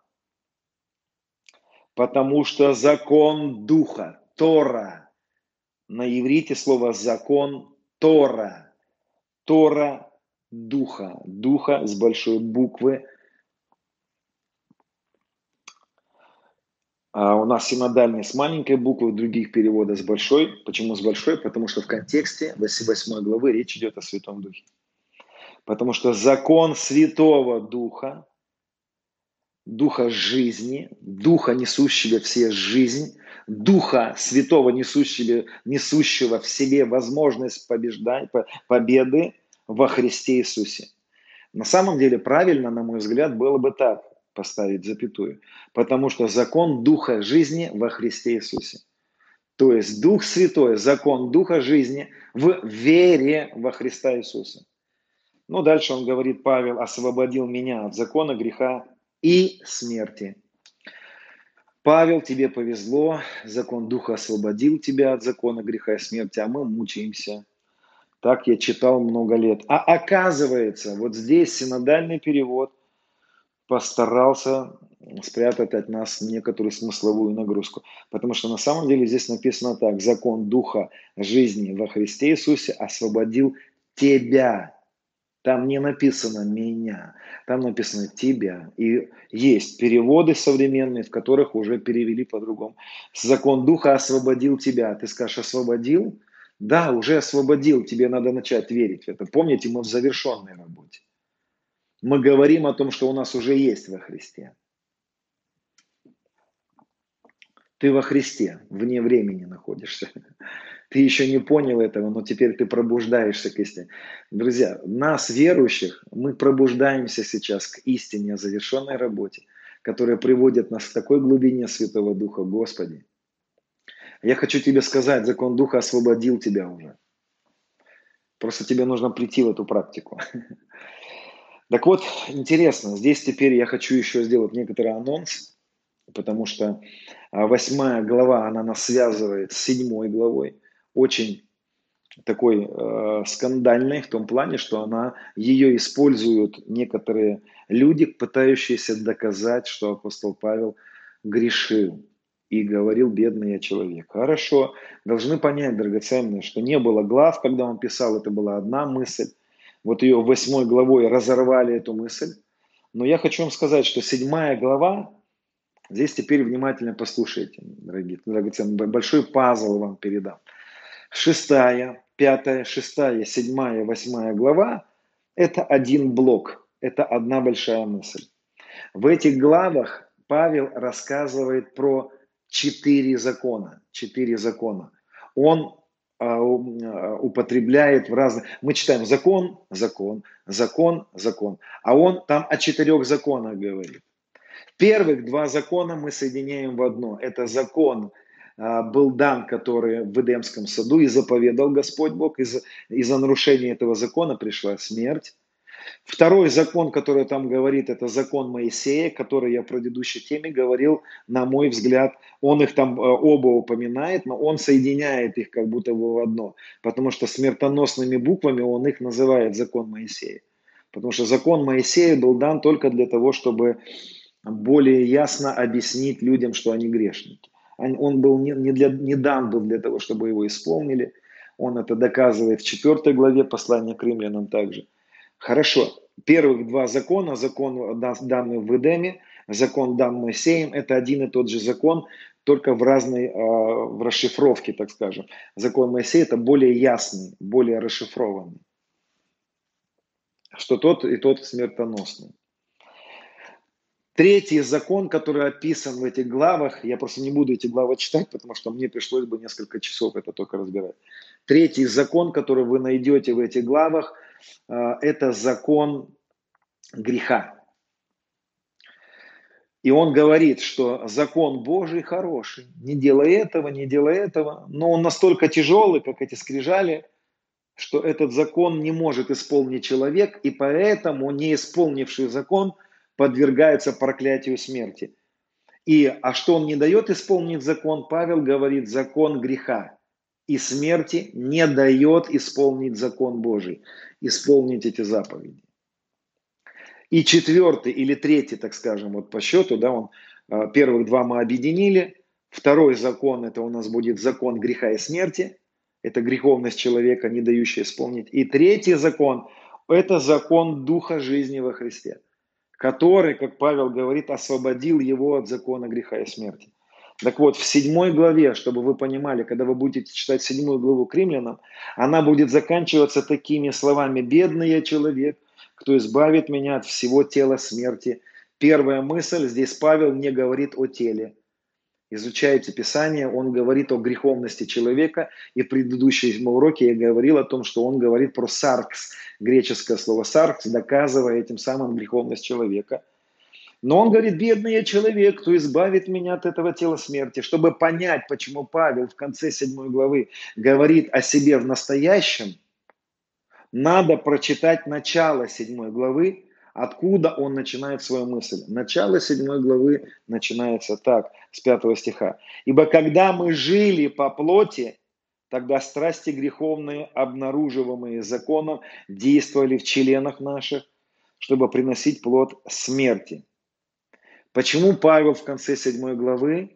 потому что закон Духа, Тора, на иврите слово закон Тора, Тора Духа, Духа с большой буквы. А у нас синодальный с маленькой буквы, других переводах с большой. Почему с большой? Потому что в контексте 8 главы речь идет о Святом Духе. Потому что закон Святого Духа Духа жизни, Духа, несущего все жизнь, Духа Святого, несущего, несущего в себе возможность побеждать, победы во Христе Иисусе. На самом деле правильно, на мой взгляд, было бы так. Поставить запятую, потому что закон Духа жизни во Христе Иисусе. То есть Дух Святой, закон Духа жизни в вере во Христа Иисуса. Ну, дальше он говорит, Павел освободил меня от закона греха и смерти. Павел, тебе повезло, закон Духа освободил тебя от закона греха и смерти, а мы мучаемся. Так я читал много лет. А оказывается, вот здесь синодальный перевод постарался спрятать от нас некоторую смысловую нагрузку. Потому что на самом деле здесь написано так. Закон Духа жизни во Христе Иисусе освободил тебя. Там не написано «меня», там написано «тебя». И есть переводы современные, в которых уже перевели по-другому. Закон Духа освободил тебя. Ты скажешь «освободил»? Да, уже освободил, тебе надо начать верить в это. Помните, мы в завершенной работе. Мы говорим о том, что у нас уже есть во Христе. Ты во Христе, вне времени находишься. Ты еще не понял этого, но теперь ты пробуждаешься к истине. Друзья, нас, верующих, мы пробуждаемся сейчас к истине о завершенной работе, которая приводит нас к такой глубине Святого Духа, Господи. Я хочу тебе сказать, закон Духа освободил тебя уже. Просто тебе нужно прийти в эту практику. Так вот, интересно, здесь теперь я хочу еще сделать некоторый анонс, потому что а, восьмая глава, она нас связывает с седьмой главой, очень такой э, скандальной в том плане, что она, ее используют некоторые люди, пытающиеся доказать, что апостол Павел грешил и говорил, бедный я человек. Хорошо, должны понять, драгоценные, что не было глав, когда он писал, это была одна мысль. Вот ее восьмой главой разорвали эту мысль. Но я хочу вам сказать, что седьмая глава, здесь теперь внимательно послушайте, дорогие, драгоценные, большой пазл вам передам. Шестая, пятая, шестая, седьмая, восьмая глава – это один блок, это одна большая мысль. В этих главах Павел рассказывает про четыре закона. Четыре закона. Он употребляет в разных... Мы читаем закон, закон, закон, закон. А он там о четырех законах говорит. Первых два закона мы соединяем в одно. Это закон а, был дан, который в Эдемском саду, и заповедал Господь Бог. Из-за из нарушения этого закона пришла смерть. Второй закон, который там говорит, это закон Моисея, который я в предыдущей теме говорил, на мой взгляд, он их там э, оба упоминает, но он соединяет их как будто бы в одно, потому что смертоносными буквами он их называет закон Моисея. Потому что закон Моисея был дан только для того, чтобы более ясно объяснить людям, что они грешники. Он был не, для, не дан был для того, чтобы его исполнили. Он это доказывает в 4 главе послания к римлянам также. Хорошо. Первых два закона, закон данный в Эдеме, закон дан Моисеем, это один и тот же закон, только в разной э, в расшифровке, так скажем. Закон Моисея это более ясный, более расшифрованный. Что тот и тот смертоносный. Третий закон, который описан в этих главах, я просто не буду эти главы читать, потому что мне пришлось бы несколько часов это только разбирать. Третий закон, который вы найдете в этих главах, это закон греха. И он говорит, что закон Божий хороший. Не делай этого, не делай этого. Но он настолько тяжелый, как эти скрижали, что этот закон не может исполнить человек, и поэтому не исполнивший закон подвергается проклятию смерти. И, а что он не дает исполнить закон, Павел говорит, закон греха и смерти не дает исполнить закон Божий, исполнить эти заповеди. И четвертый или третий, так скажем, вот по счету, да, он, а, первых два мы объединили, второй закон, это у нас будет закон греха и смерти, это греховность человека, не дающая исполнить. И третий закон, это закон Духа жизни во Христе, который, как Павел говорит, освободил его от закона греха и смерти. Так вот, в седьмой главе, чтобы вы понимали, когда вы будете читать седьмую главу к римлянам, она будет заканчиваться такими словами «Бедный я человек, кто избавит меня от всего тела смерти». Первая мысль, здесь Павел не говорит о теле. Изучаете Писание, он говорит о греховности человека, и в предыдущем уроке я говорил о том, что он говорит про саркс, греческое слово саркс, доказывая этим самым греховность человека – Но он говорит, бедный я человек, кто избавит меня от этого тела смерти. Чтобы понять, почему Павел в конце 7 главы говорит о себе в настоящем, надо прочитать начало 7 главы, откуда он начинает свою мысль. Начало 7 главы начинается так, с 5 стиха. «Ибо когда мы жили по плоти, тогда страсти греховные, обнаруживаемые законом, действовали в членах наших, чтобы приносить плод смерти. Почему Павел в конце 7 главы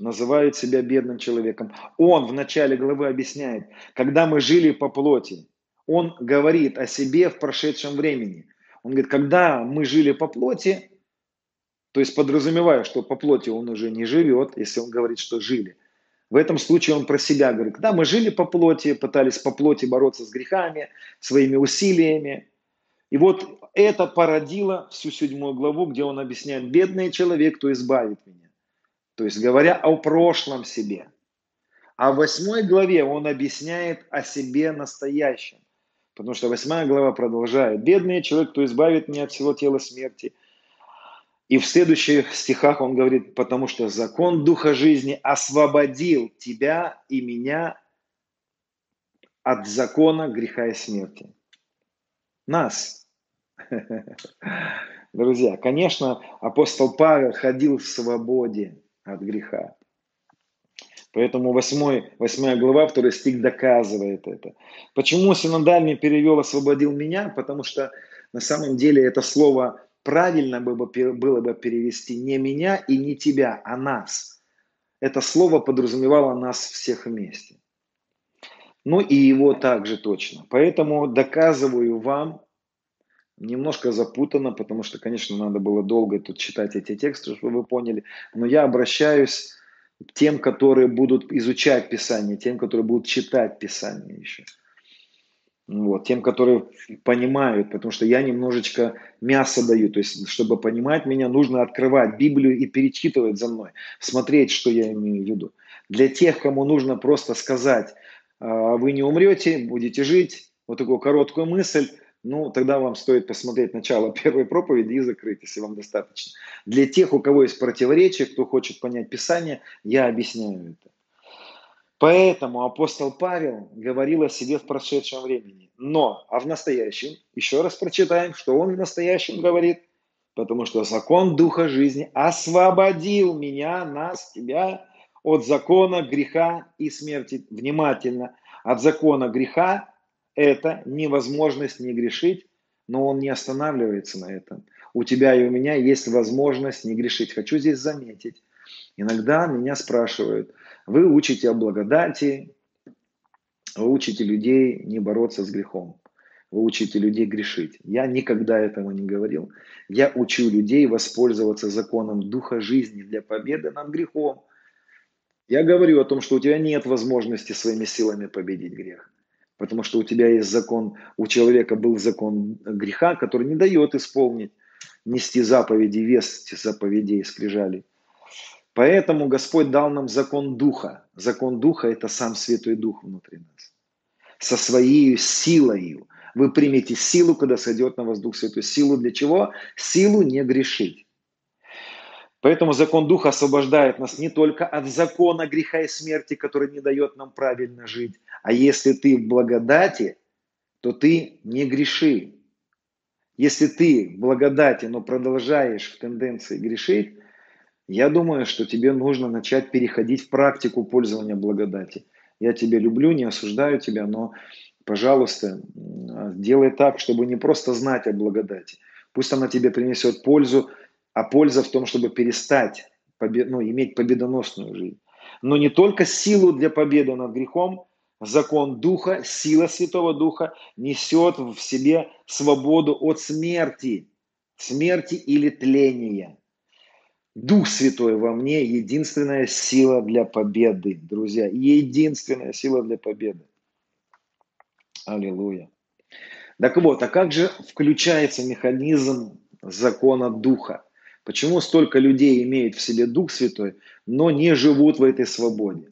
называет себя бедным человеком? Он в начале главы объясняет, когда мы жили по плоти, он говорит о себе в прошедшем времени. Он говорит, когда мы жили по плоти, то есть подразумевая, что по плоти он уже не живет, если он говорит, что жили. В этом случае он про себя говорит, когда мы жили по плоти, пытались по плоти бороться с грехами, своими усилиями, и вот это породило всю седьмую главу, где он объясняет, бедный человек, кто избавит меня. То есть говоря о прошлом себе. А в восьмой главе он объясняет о себе настоящем. Потому что восьмая глава продолжает. Бедный человек, кто избавит меня от всего тела смерти. И в следующих стихах он говорит, потому что закон Духа жизни освободил тебя и меня от закона греха и смерти нас. Друзья, конечно, апостол Павел ходил в свободе от греха. Поэтому 8, 8 глава, второй стих доказывает это. Почему синодальный перевел «освободил меня»? Потому что на самом деле это слово правильно было бы перевести не меня и не тебя, а нас. Это слово подразумевало нас всех вместе ну и его также точно. Поэтому доказываю вам, немножко запутано, потому что, конечно, надо было долго тут читать эти тексты, чтобы вы поняли, но я обращаюсь к тем, которые будут изучать Писание, тем, которые будут читать Писание еще. Вот, тем, которые понимают, потому что я немножечко мясо даю, то есть, чтобы понимать меня, нужно открывать Библию и перечитывать за мной, смотреть, что я имею в виду. Для тех, кому нужно просто сказать, а, вы не умрете, будете жить. Вот такую короткую мысль. Ну, тогда вам стоит посмотреть начало первой проповеди и закрыть, если вам достаточно. Для тех, у кого есть противоречие, кто хочет понять Писание, я объясняю это. Поэтому апостол Павел говорил о себе в прошедшем времени. Но, а в настоящем, еще раз прочитаем, что он в настоящем говорит, потому что закон Духа жизни освободил меня, нас, тебя от закона греха и смерти. Внимательно. От закона греха это невозможность не грешить, но он не останавливается на этом. У тебя и у меня есть возможность не грешить. Хочу здесь заметить. Иногда меня спрашивают, вы учите о благодати, вы учите людей не бороться с грехом. Вы учите людей грешить. Я никогда этого не говорил. Я учу людей воспользоваться законом Духа жизни для победы над грехом. Я говорю о том, что у тебя нет возможности своими силами победить грех. Потому что у тебя есть закон, у человека был закон греха, который не дает исполнить, нести заповеди, вести заповедей, скрижали. Поэтому Господь дал нам закон Духа. Закон Духа – это сам Святой Дух внутри нас. Со своей силой. Вы примете силу, когда сойдет на вас Дух Святой. Силу для чего? Силу не грешить. Поэтому закон Духа освобождает нас не только от закона греха и смерти, который не дает нам правильно жить, а если ты в благодати, то ты не греши. Если ты в благодати, но продолжаешь в тенденции грешить, я думаю, что тебе нужно начать переходить в практику пользования благодати. Я тебя люблю, не осуждаю тебя, но, пожалуйста, делай так, чтобы не просто знать о благодати. Пусть она тебе принесет пользу, а польза в том, чтобы перестать побед, ну, иметь победоносную жизнь. Но не только силу для победы над грехом, закон Духа, сила Святого Духа несет в себе свободу от смерти, смерти или тления. Дух Святой во мне – единственная сила для победы, друзья, единственная сила для победы. Аллилуйя. Так вот, а как же включается механизм закона Духа? Почему столько людей имеют в себе Дух Святой, но не живут в этой свободе?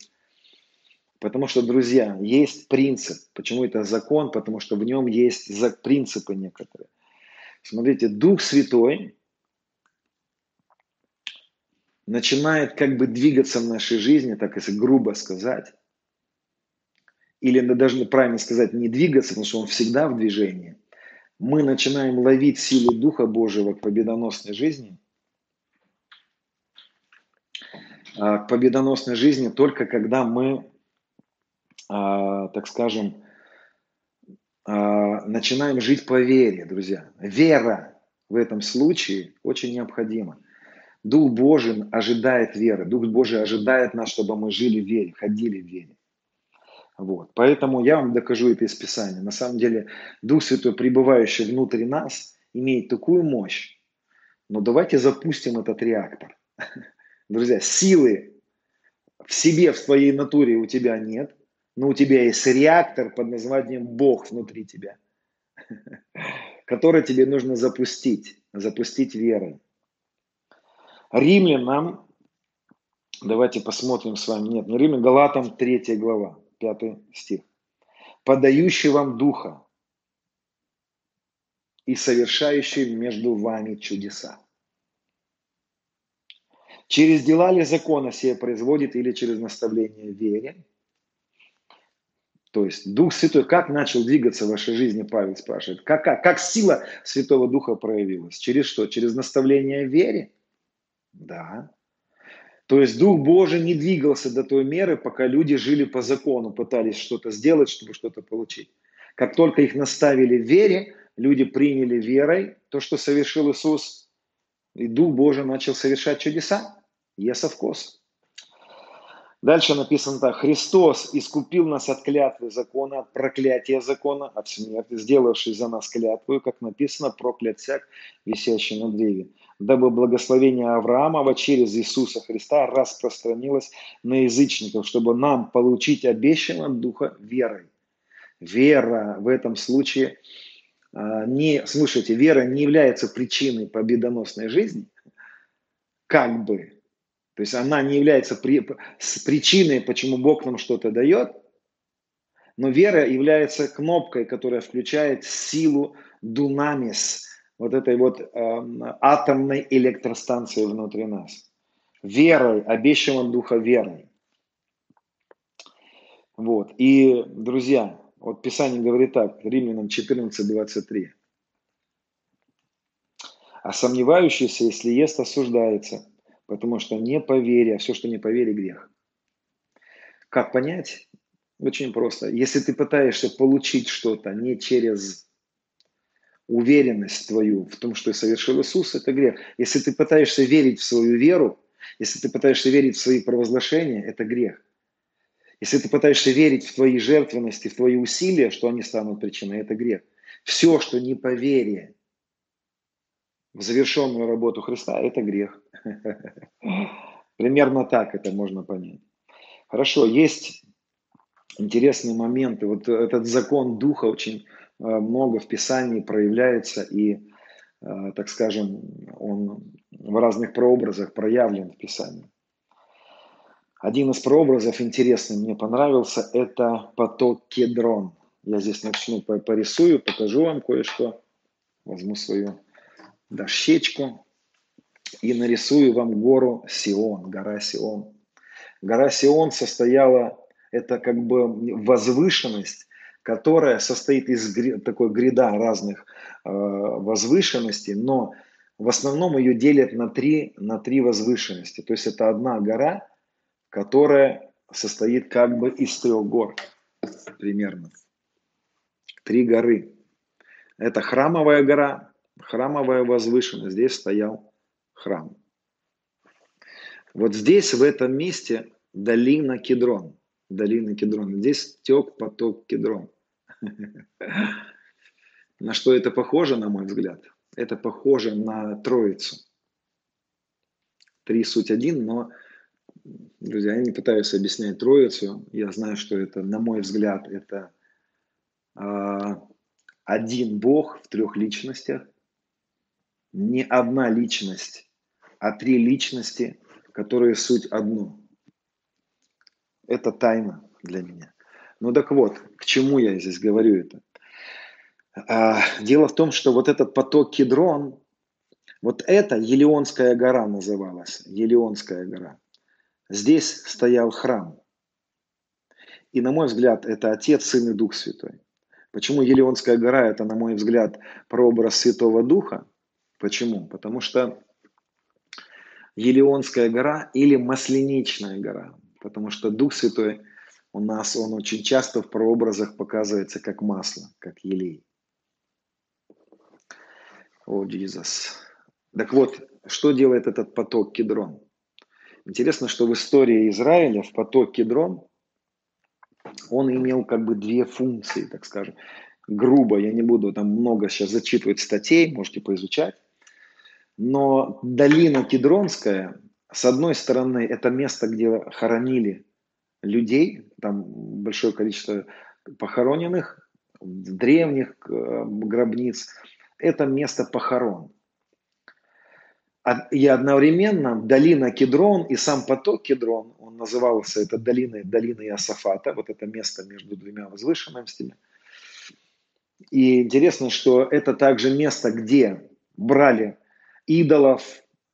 Потому что, друзья, есть принцип. Почему это закон? Потому что в нем есть принципы некоторые. Смотрите, Дух Святой начинает как бы двигаться в нашей жизни, так если грубо сказать, или даже правильно сказать, не двигаться, потому что он всегда в движении, мы начинаем ловить силу Духа Божьего к победоносной жизни, а, к победоносной жизни только когда мы, а, так скажем, а, начинаем жить по вере, друзья. Вера в этом случае очень необходима. Дух Божий ожидает веры. Дух Божий ожидает нас, чтобы мы жили в вере, ходили в вере. Вот. Поэтому я вам докажу это из Писания. На самом деле Дух Святой, пребывающий внутри нас, имеет такую мощь. Но давайте запустим этот реактор. Друзья, силы в себе, в твоей натуре у тебя нет, но у тебя есть реактор под названием Бог внутри тебя, который тебе нужно запустить, запустить верой. Римлянам, давайте посмотрим с вами, нет, не Римлян, Галатам 3 глава. 5 стих. «Подающий вам Духа и совершающий между вами чудеса». Через дела ли закона сие производит или через наставление вере? То есть Дух Святой как начал двигаться в вашей жизни, Павел спрашивает. Как, как, как сила Святого Духа проявилась? Через что? Через наставление вере? Да. То есть Дух Божий не двигался до той меры, пока люди жили по закону, пытались что-то сделать, чтобы что-то получить. Как только их наставили в вере, люди приняли верой то, что совершил Иисус, и Дух Божий начал совершать чудеса. Yes, of course. Дальше написано так. Христос искупил нас от клятвы закона, от проклятия закона, от смерти, сделавший за нас клятву, как написано, проклят всяк, висящий на древе дабы благословение Авраамова через Иисуса Христа распространилось на язычников, чтобы нам получить обещанного Духа верой. Вера в этом случае не, слушайте, вера не является причиной победоносной жизни, как бы. То есть она не является при, с причиной, почему Бог нам что-то дает, но вера является кнопкой, которая включает силу дунамис, вот этой вот э, атомной электростанции внутри нас. Верой, обещанным Духа верой. Вот. И, друзья, вот Писание говорит так, Римлянам 14, 23. А сомневающийся, если ест, осуждается, потому что не по вере, а все, что не по грех. Как понять? Очень просто. Если ты пытаешься получить что-то не через уверенность твою в том, что совершил Иисус, это грех. Если ты пытаешься верить в свою веру, если ты пытаешься верить в свои провозглашения, это грех. Если ты пытаешься верить в твои жертвенности, в твои усилия, что они станут причиной, это грех. Все, что не по вере в завершенную работу Христа, это грех. Примерно так это можно понять. Хорошо, есть интересные моменты. Вот этот закон Духа очень Э, много в Писании проявляется и, э, так скажем, он в разных прообразах проявлен в Писании. Один из прообразов интересный мне понравился, это поток Кедрон. Я здесь начну порисую, покажу вам кое-что. Возьму свою дощечку и нарисую вам гору Сион, гора Сион. Гора Сион состояла, это как бы возвышенность, которая состоит из такой гряда разных э, возвышенностей, но в основном ее делят на три, на три возвышенности. То есть это одна гора, которая состоит как бы из трех гор примерно. Три горы. Это храмовая гора, храмовая возвышенность. Здесь стоял храм. Вот здесь, в этом месте, долина Кедрон. Долина Кедрон. Здесь тек поток Кедрон. На что это похоже, на мой взгляд? Это похоже на Троицу. Три суть один, но, друзья, я не пытаюсь объяснять Троицу. Я знаю, что это, на мой взгляд, это э, один Бог в трех личностях. Не одна личность, а три личности, которые суть одно. Это тайна для меня. Ну так вот, к чему я здесь говорю это? А, дело в том, что вот этот поток кедрон Вот это Елеонская гора называлась, Елеонская гора. Здесь стоял храм. И, на мой взгляд, это Отец, Сын и Дух Святой. Почему Елеонская гора – это, на мой взгляд, прообраз Святого Духа? Почему? Потому что Елеонская гора или Масленичная гора. Потому что Дух Святой у нас, он очень часто в прообразах показывается как масло, как елей. О, Иисус. Так вот, что делает этот поток Кедрон? Интересно, что в истории Израиля в поток Кедрон он имел как бы две функции, так скажем. Грубо, я не буду там много сейчас зачитывать статей, можете поизучать. Но долина Кедронская, с одной стороны, это место, где хоронили людей, там большое количество похороненных, древних э, гробниц. Это место похорон. И одновременно долина Кедрон и сам поток Кедрон, он назывался это долиной, долиной Иосафата, вот это место между двумя возвышенностями. И интересно, что это также место, где брали идолов,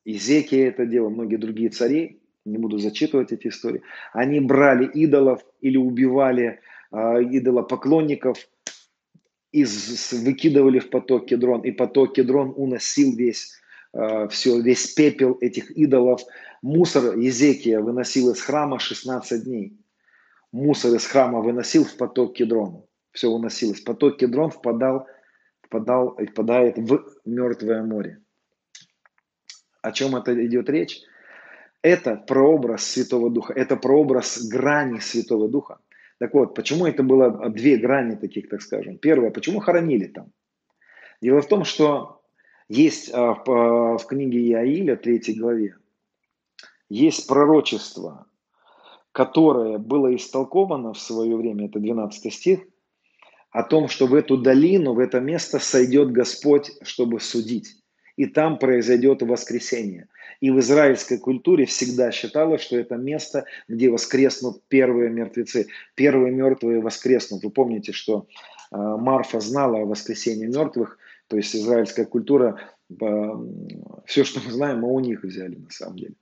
Изекия это дело, многие другие цари, не буду зачитывать эти истории, они брали идолов или убивали э, идолопоклонников, и выкидывали в поток Кедрон, и поток Кедрон уносил весь, э, все, весь пепел этих идолов. Мусор Езекия выносил из храма 16 дней. Мусор из храма выносил в поток Кедрон. Все уносилось. Поток Кедрон впадал, впадал, впадает в Мертвое море. О чем это идет речь? Это прообраз Святого Духа, это прообраз грани Святого Духа. Так вот, почему это было две грани таких, так скажем? Первое, почему хоронили там? Дело в том, что есть а, в, а, в книге Иаиля, 3 главе, есть пророчество, которое было истолковано в свое время, это 12 стих, о том, что в эту долину, в это место сойдет Господь, чтобы судить и там произойдет воскресение. И в израильской культуре всегда считалось, что это место, где воскреснут первые мертвецы, первые мертвые воскреснут. Вы помните, что э, Марфа знала о воскресении мертвых, то есть израильская культура, все, что мы знаем, мы у них взяли на самом деле.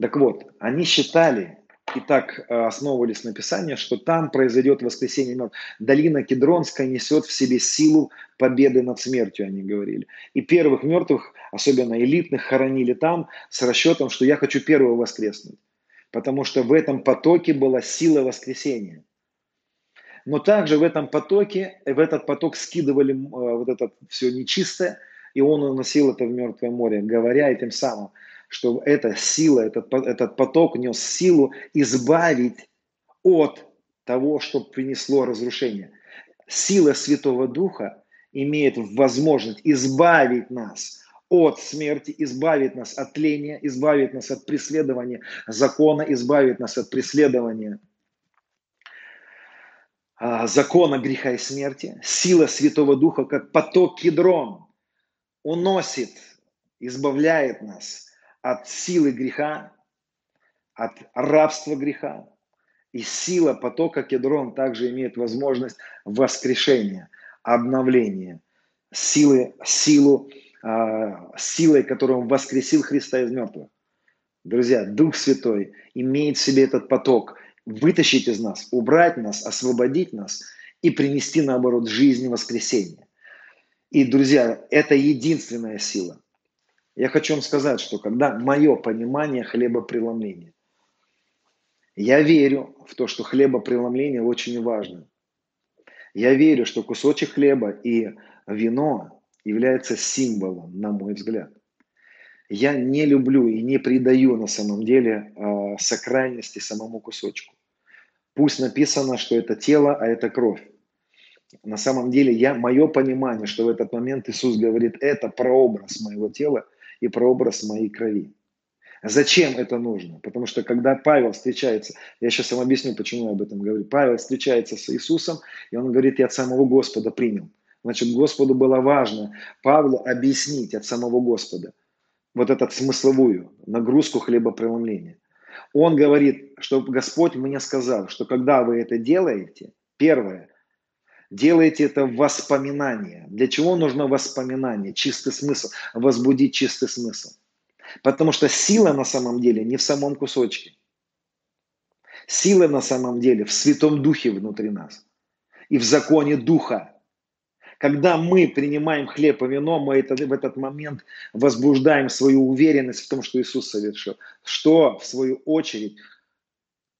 Так вот, они считали, и так э, основывались на Писании, что там произойдет воскресение. Долина Кедронская несет в себе силу победы над смертью, они говорили. И первых мертвых, особенно элитных, хоронили там с расчетом, что я хочу первого воскреснуть. Потому что в этом потоке была сила воскресения. Но также в этом потоке, в этот поток скидывали э, вот это все нечистое, и он уносил это в Мертвое море, говоря этим самым, что эта сила, этот, этот поток нес силу избавить от того, что принесло разрушение. Сила Святого Духа имеет возможность избавить нас от смерти, избавить нас от тления, избавить нас от преследования закона, избавить нас от преследования закона греха и смерти. Сила Святого Духа, как поток кедрон, уносит, избавляет нас от силы греха, от рабства греха. И сила потока кедрон также имеет возможность воскрешения, обновления, силы, силу, э, силой, которую он воскресил Христа из мертвых. Друзья, Дух Святой имеет в себе этот поток вытащить из нас, убрать нас, освободить нас и принести, наоборот, жизнь и воскресение. И, друзья, это единственная сила – я хочу вам сказать, что когда мое понимание хлебопреломления, я верю в то, что хлебопреломление очень важно. Я верю, что кусочек хлеба и вино является символом, на мой взгляд. Я не люблю и не придаю на самом деле э, сакральности самому кусочку. Пусть написано, что это тело, а это кровь. На самом деле я, мое понимание, что в этот момент Иисус говорит, это прообраз моего тела – и прообраз моей крови. Зачем это нужно? Потому что когда Павел встречается, я сейчас вам объясню, почему я об этом говорю. Павел встречается с Иисусом, и он говорит, я от самого Господа принял. Значит, Господу было важно Павлу объяснить от самого Господа вот эту смысловую нагрузку хлебопреломления. Он говорит, что Господь мне сказал, что когда вы это делаете, первое, Делайте это воспоминание. Для чего нужно воспоминание? Чистый смысл. Возбудить чистый смысл. Потому что сила на самом деле не в самом кусочке. Сила на самом деле в Святом Духе внутри нас и в законе Духа. Когда мы принимаем хлеб и вино, мы это, в этот момент возбуждаем свою уверенность в том, что Иисус совершил. Что, в свою очередь,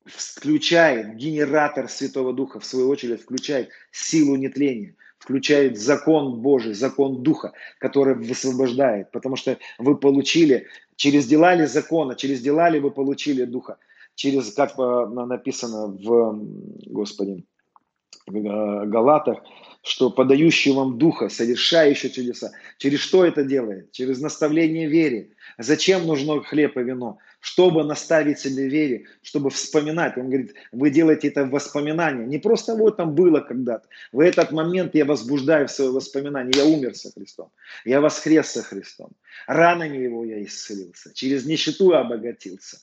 включает генератор Святого Духа, в свою очередь, включает силу нетления, включает закон Божий, закон Духа, который высвобождает. Потому что вы получили, через дела ли закона, через дела ли вы получили Духа, через, как написано в, Господи, э, Галатах, что подающий вам Духа, совершающий чудеса. Через что это делает? Через наставление вере. Зачем нужно хлеб и вино? Чтобы наставить себе вере, чтобы вспоминать. Он говорит, вы делаете это в воспоминании. Не просто вот там было когда-то. В этот момент я возбуждаю свое воспоминание. Я умер со Христом. Я воскрес со Христом. Ранами его я исцелился. Через нищету я обогатился.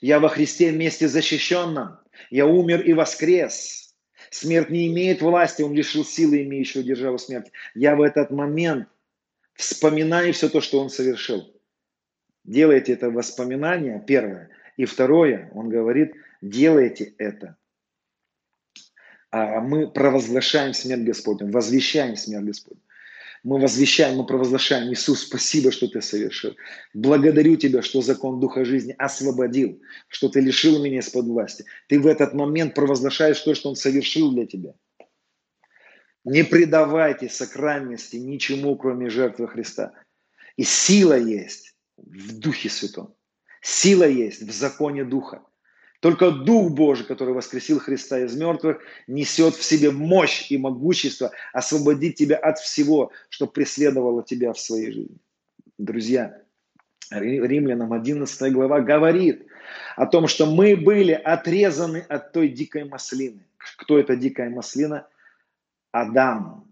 Я во Христе вместе защищенном. Я умер и воскрес. Смерть не имеет власти, он лишил силы, имеющего державу смерти. Я в этот момент вспоминаю все то, что он совершил. Делайте это воспоминание, первое. И второе, он говорит, делайте это. А мы провозглашаем смерть Господню, возвещаем смерть Господню. Мы возвещаем, мы провозглашаем, Иисус, спасибо, что ты совершил. Благодарю тебя, что закон Духа жизни освободил, что ты лишил меня из-под власти. Ты в этот момент провозглашаешь то, что Он совершил для тебя. Не предавайте сакральности ничему, кроме жертвы Христа. И сила есть в Духе Святом. Сила есть в законе Духа. Только Дух Божий, который воскресил Христа из мертвых, несет в себе мощь и могущество освободить тебя от всего, что преследовало тебя в своей жизни. Друзья, Римлянам 11 глава говорит о том, что мы были отрезаны от той дикой маслины. Кто эта дикая маслина? Адам.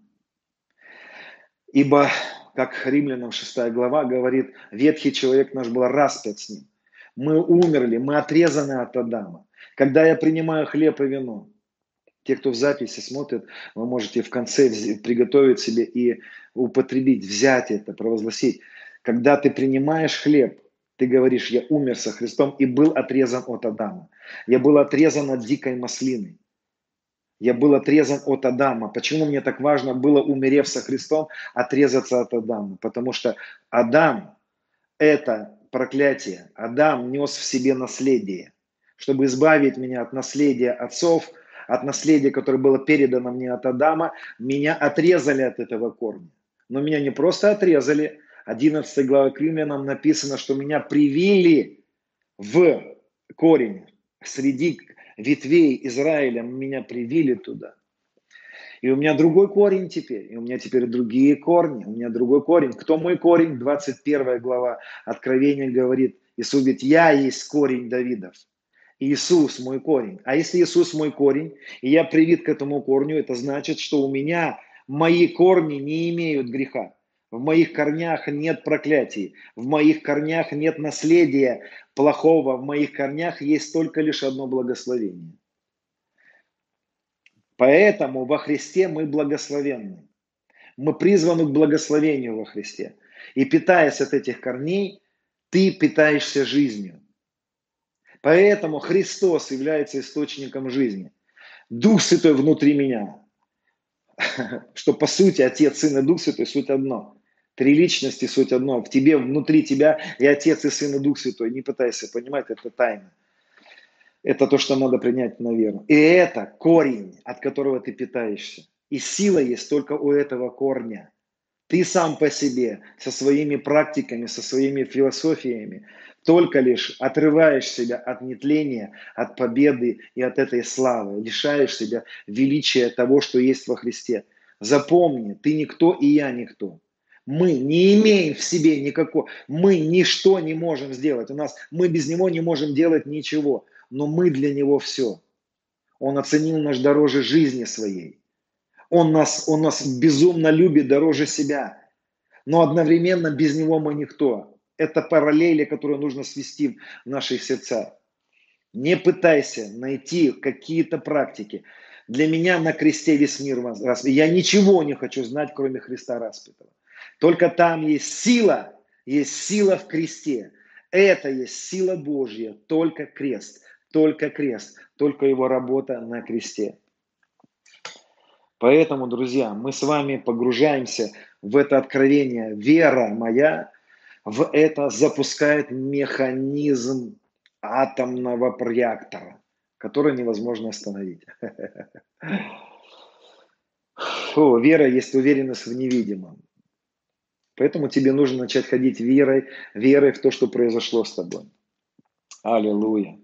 Ибо, как Римлянам 6 глава говорит, ветхий человек наш был распят с ним мы умерли, мы отрезаны от Адама. Когда я принимаю хлеб и вино, те, кто в записи смотрит, вы можете в конце приготовить себе и употребить, взять это, провозгласить. Когда ты принимаешь хлеб, ты говоришь, я умер со Христом и был отрезан от Адама. Я был отрезан от дикой маслины. Я был отрезан от Адама. Почему мне так важно было, умерев со Христом, отрезаться от Адама? Потому что Адам – это проклятие. Адам нес в себе наследие. Чтобы избавить меня от наследия отцов, от наследия, которое было передано мне от Адама, меня отрезали от этого корня. Но меня не просто отрезали. 11 глава к римлянам написано, что меня привили в корень. Среди ветвей Израиля меня привили туда. И у меня другой корень теперь, и у меня теперь другие корни, у меня другой корень. Кто мой корень? 21 глава Откровения говорит, Иисус говорит, я есть корень Давидов. Иисус мой корень. А если Иисус мой корень, и я привит к этому корню, это значит, что у меня мои корни не имеют греха. В моих корнях нет проклятий, в моих корнях нет наследия плохого, в моих корнях есть только лишь одно благословение – Поэтому во Христе мы благословенны. Мы призваны к благословению во Христе. И питаясь от этих корней, ты питаешься жизнью. Поэтому Христос является источником жизни. Дух Святой внутри меня. Что по сути Отец, Сын и Дух Святой суть одно. Три личности суть одно. В тебе, внутри тебя и Отец, и Сын, и Дух Святой. Не пытайся понимать, это тайна. Это то, что надо принять на веру. И это корень, от которого ты питаешься. И сила есть только у этого корня. Ты сам по себе, со своими практиками, со своими философиями, только лишь отрываешь себя от нетления, от победы и от этой славы, лишаешь себя величия того, что есть во Христе. Запомни, ты никто и я никто. Мы не имеем в себе никакого, мы ничто не можем сделать. У нас, мы без него не можем делать ничего но мы для Него все. Он оценил нас дороже жизни своей. Он нас, он нас безумно любит дороже себя. Но одновременно без Него мы никто. Это параллели, которые нужно свести в наших сердцах. Не пытайся найти какие-то практики. Для меня на кресте весь мир распят. Я ничего не хочу знать, кроме Христа распятого. Только там есть сила, есть сила в кресте. Это есть сила Божья, только крест, только крест, только его работа на кресте. Поэтому, друзья, мы с вами погружаемся в это откровение. Вера моя в это запускает механизм атомного реактора, который невозможно остановить. Вера есть уверенность в невидимом. Поэтому тебе нужно начать ходить верой, верой в то, что произошло с тобой. Аллилуйя.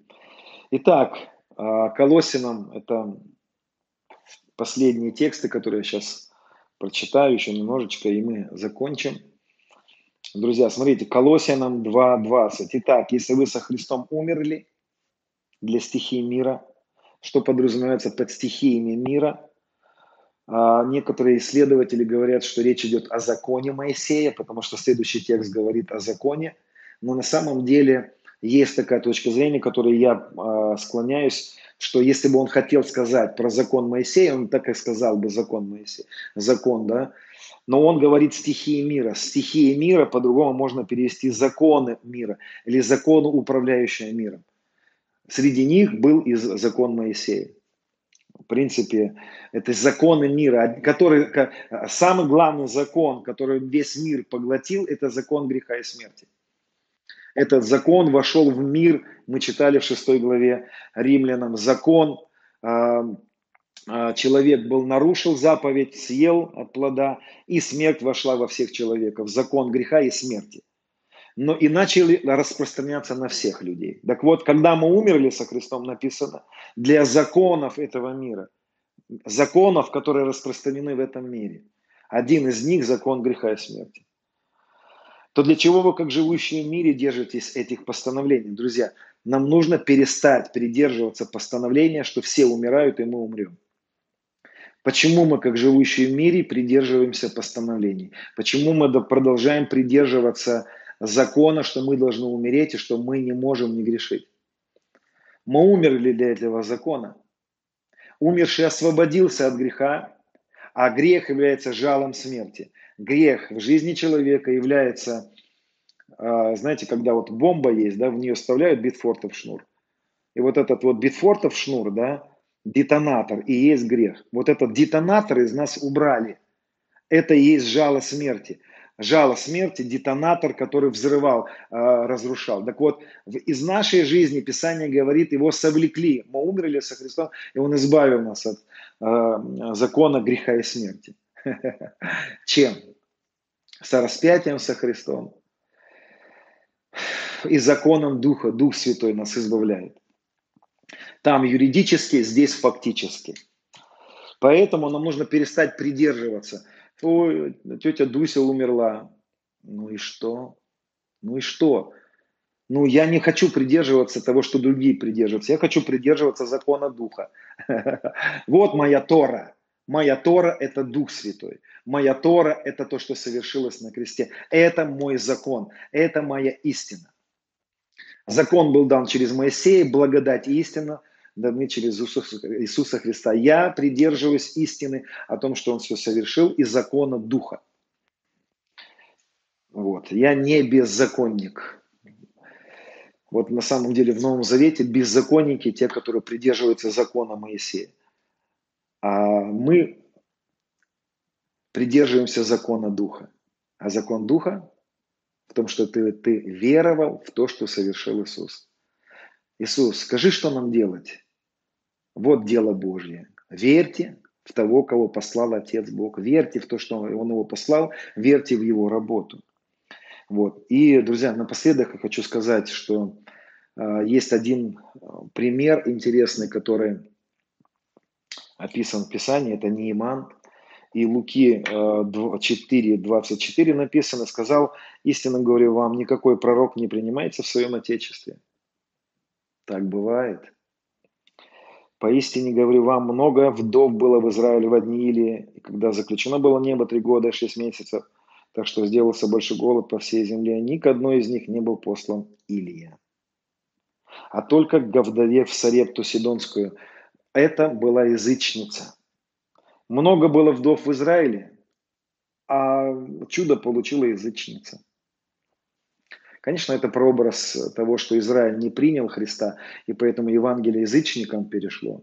Итак, а, Колосинам это последние тексты, которые я сейчас прочитаю еще немножечко, и мы закончим. Друзья, смотрите, Колосянам 2.20. Итак, если вы со Христом умерли для стихии мира, что подразумевается под стихиями мира? А некоторые исследователи говорят, что речь идет о законе Моисея, потому что следующий текст говорит о законе. Но на самом деле есть такая точка зрения, которой я э, склоняюсь, что если бы он хотел сказать про закон Моисея, он так и сказал бы закон Моисея. Закон, да? Но он говорит стихии мира. Стихии мира по-другому можно перевести законы мира или законы, управляющие миром. Среди них был и закон Моисея. В принципе, это законы мира, который, самый главный закон, который весь мир поглотил, это закон греха и смерти. Этот закон вошел в мир, мы читали в 6 главе римлянам, закон, а, а, человек был, нарушил заповедь, съел от плода, и смерть вошла во всех человеков, закон греха и смерти. Но и начали распространяться на всех людей. Так вот, когда мы умерли со Христом, написано, для законов этого мира, законов, которые распространены в этом мире, один из них закон греха и смерти то для чего вы, как живущие в мире, держитесь этих постановлений? Друзья, нам нужно перестать придерживаться постановления, что все умирают и мы умрем. Почему мы, как живущие в мире, придерживаемся постановлений? Почему мы продолжаем придерживаться закона, что мы должны умереть и что мы не можем не грешить? Мы умерли для этого закона. Умерший освободился от греха, а грех является жалом смерти грех в жизни человека является, а, знаете, когда вот бомба есть, да, в нее вставляют битфортов шнур. И вот этот вот битфортов шнур, да, детонатор и есть грех. Вот этот детонатор из нас убрали. Это и есть жало смерти. Жало смерти, детонатор, который взрывал, а, разрушал. Так вот, из нашей жизни Писание говорит, его совлекли. Мы умерли со Христом, и Он избавил нас от а, закона греха и смерти. Чем? Со распятием со Христом. И законом Духа. Дух Святой нас избавляет. Там юридически, здесь фактически. Поэтому нам нужно перестать придерживаться. Ой, тетя Дуся умерла. Ну и что? Ну и что? Ну, я не хочу придерживаться того, что другие придерживаются. Я хочу придерживаться закона Духа. Вот моя Тора. Моя Тора – это Дух Святой. Моя Тора – это то, что совершилось на кресте. Это мой закон, это моя истина. Закон был дан через Моисея, благодать и истина даны через Иисуса Христа. Я придерживаюсь истины о том, что Он все совершил, и закона Духа. Вот. Я не беззаконник. Вот на самом деле в Новом Завете беззаконники те, которые придерживаются закона Моисея. А мы придерживаемся закона Духа. А закон Духа в том, что ты, ты веровал в то, что совершил Иисус. Иисус, скажи, что нам делать? Вот дело Божье. Верьте в того, кого послал Отец Бог. Верьте в то, что Он его послал. Верьте в Его работу. Вот. И, друзья, напоследок я хочу сказать, что э, есть один пример интересный, который описан в Писании, это Неиман. И Луки 4, э, 24 написано, сказал, истинно говорю вам, никакой пророк не принимается в своем Отечестве. Так бывает. Поистине говорю вам, много вдов было в Израиле в одни или, когда заключено было небо три года и шесть месяцев, так что сделался больше голод по всей земле, ни к одной из них не был послан Илия. А только к вдове в Сарепту Сидонскую это была язычница. Много было вдов в Израиле, а чудо получила язычница. Конечно, это прообраз того, что Израиль не принял Христа, и поэтому Евангелие язычникам перешло.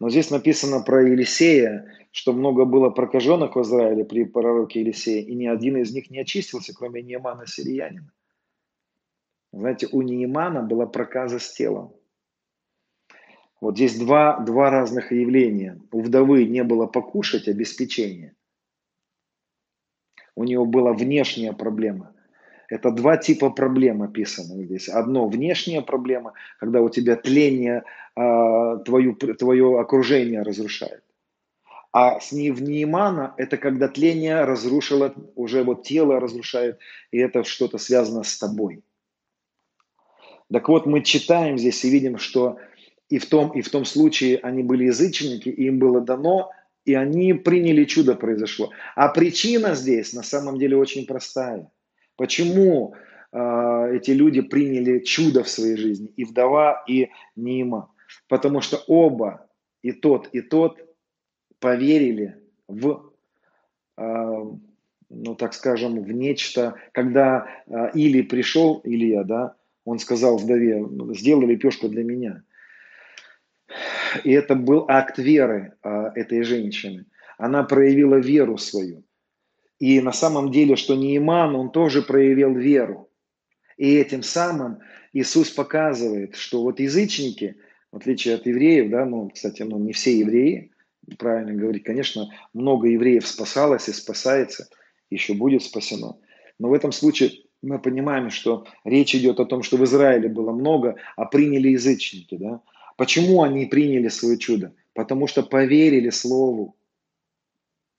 Но здесь написано про Елисея, что много было прокаженных в Израиле при пророке Елисея, и ни один из них не очистился, кроме Неемана Сириянина. Знаете, у Неемана была проказа с телом. Вот здесь два, два разных явления. У вдовы не было покушать, обеспечения. У него была внешняя проблема. Это два типа проблем описаны здесь. Одно внешняя проблема, когда у тебя тление э, твою, твое окружение разрушает. А с Невнимана это когда тление разрушило, уже вот тело разрушает, и это что-то связано с тобой. Так вот, мы читаем здесь и видим, что и в том, и в том случае они были язычники, и им было дано, и они приняли чудо произошло. А причина здесь на самом деле очень простая. Почему э, эти люди приняли чудо в своей жизни, и вдова, и Нима? Потому что оба, и тот, и тот, поверили в, э, ну так скажем, в нечто, когда э, Или пришел, Илья, да, он сказал вдове, сделай лепешку для меня. И это был акт веры а, этой женщины. Она проявила веру свою. И на самом деле, что Неиман, он тоже проявил веру. И этим самым Иисус показывает, что вот язычники, в отличие от евреев, да, ну, кстати, ну, не все евреи, правильно говорить, конечно, много евреев спасалось и спасается, еще будет спасено. Но в этом случае мы понимаем, что речь идет о том, что в Израиле было много, а приняли язычники. Да? Почему они приняли свое чудо? Потому что поверили Слову.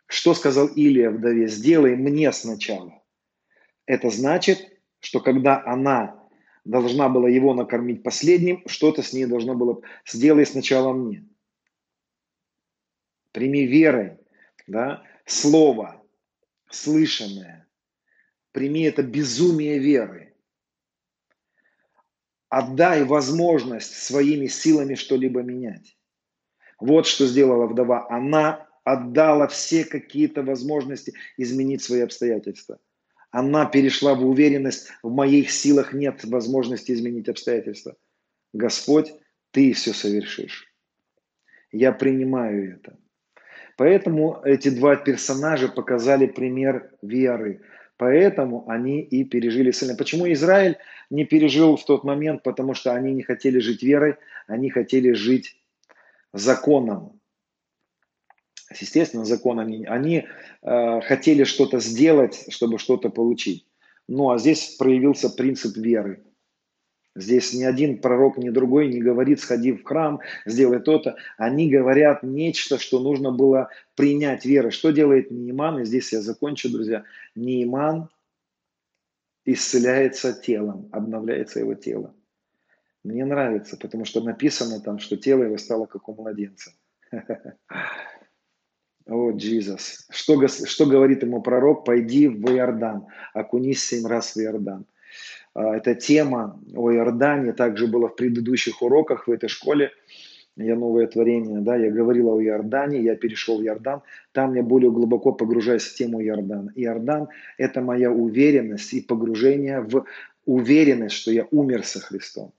Что сказал Илия вдове? Сделай мне сначала. Это значит, что когда она должна была его накормить последним, что-то с ней должно было сделай сначала мне. Прими верой да, слово, слышанное, Прими это безумие веры. Отдай возможность своими силами что-либо менять. Вот что сделала вдова. Она отдала все какие-то возможности изменить свои обстоятельства. Она перешла в уверенность, в моих силах нет возможности изменить обстоятельства. Господь, ты все совершишь. Я принимаю это. Поэтому эти два персонажа показали пример веры. Поэтому они и пережили сильно. Почему Израиль не пережил в тот момент? Потому что они не хотели жить верой, они хотели жить законом. Естественно, законом они, они э, хотели что-то сделать, чтобы что-то получить. Ну а здесь проявился принцип веры. Здесь ни один пророк, ни другой не говорит, сходи в храм, сделай то-то. Они говорят нечто, что нужно было принять верой. Что делает Нейман? И здесь я закончу, друзья. Нейман исцеляется телом, обновляется его тело. Мне нравится, потому что написано там, что тело его стало как у младенца. О, Иисус. Что, что говорит ему пророк? Пойди в Иордан, окунись семь раз в Иордан. А, эта тема о Иордане также была в предыдущих уроках в этой школе. Я новое творение, да, я говорил о Иордане, я перешел в Иордан, там я более глубоко погружаюсь в тему Иордана. Иордан – это моя уверенность и погружение в уверенность, что я умер со Христом.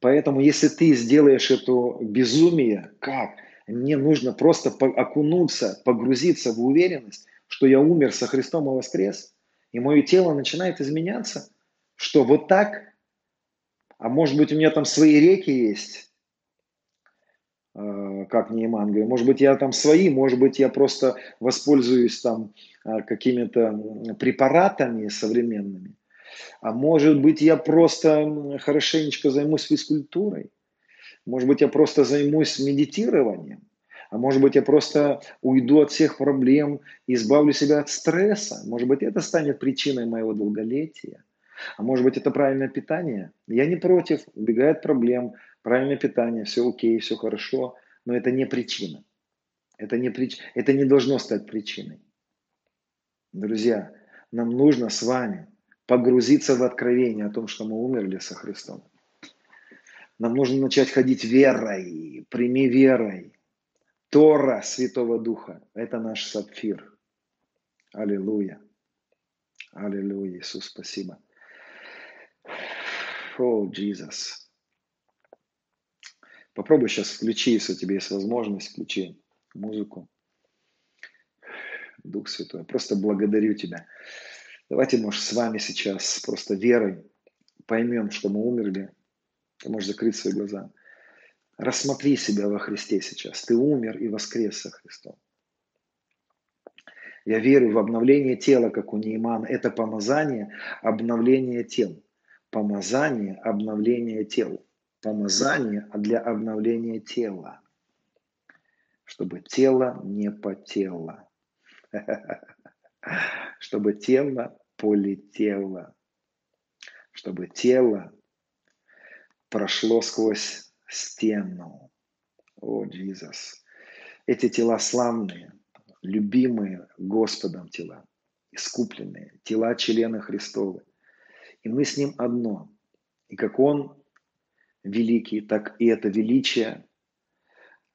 Поэтому, если ты сделаешь это безумие, как? Мне нужно просто окунуться, погрузиться в уверенность, что я умер со Христом и воскрес – и мое тело начинает изменяться, что вот так, а может быть у меня там свои реки есть, э, как Нейман говорит, может быть я там свои, может быть я просто воспользуюсь там э, какими-то препаратами современными, а может быть я просто хорошенечко займусь физкультурой, может быть я просто займусь медитированием, а может быть, я просто уйду от всех проблем избавлю себя от стресса. Может быть, это станет причиной моего долголетия. А может быть, это правильное питание. Я не против, убегает проблем, правильное питание, все окей, все хорошо, но это не причина. Это не, прич... это не должно стать причиной. Друзья, нам нужно с вами погрузиться в откровение о том, что мы умерли со Христом. Нам нужно начать ходить верой. Прими верой. Тора Святого Духа – это наш сапфир. Аллилуйя. Аллилуйя, Иисус, спасибо. О, Иисус. Попробуй сейчас включи, если у тебя есть возможность, включи музыку. Дух Святой, просто благодарю Тебя. Давайте, может, с вами сейчас просто верой поймем, что мы умерли. Ты можешь закрыть свои глаза. Рассмотри себя во Христе сейчас. Ты умер и воскрес со Христом. Я верю в обновление тела, как у Неймана. Это помазание, обновление тел. Помазание, обновление тел. Помазание для обновления тела. Чтобы тело не потело. Чтобы тело полетело. Чтобы тело прошло сквозь стену. О, Иисус. Эти тела славные, любимые Господом тела, искупленные, тела члена Христовы. И мы с Ним одно. И как Он великий, так и это величие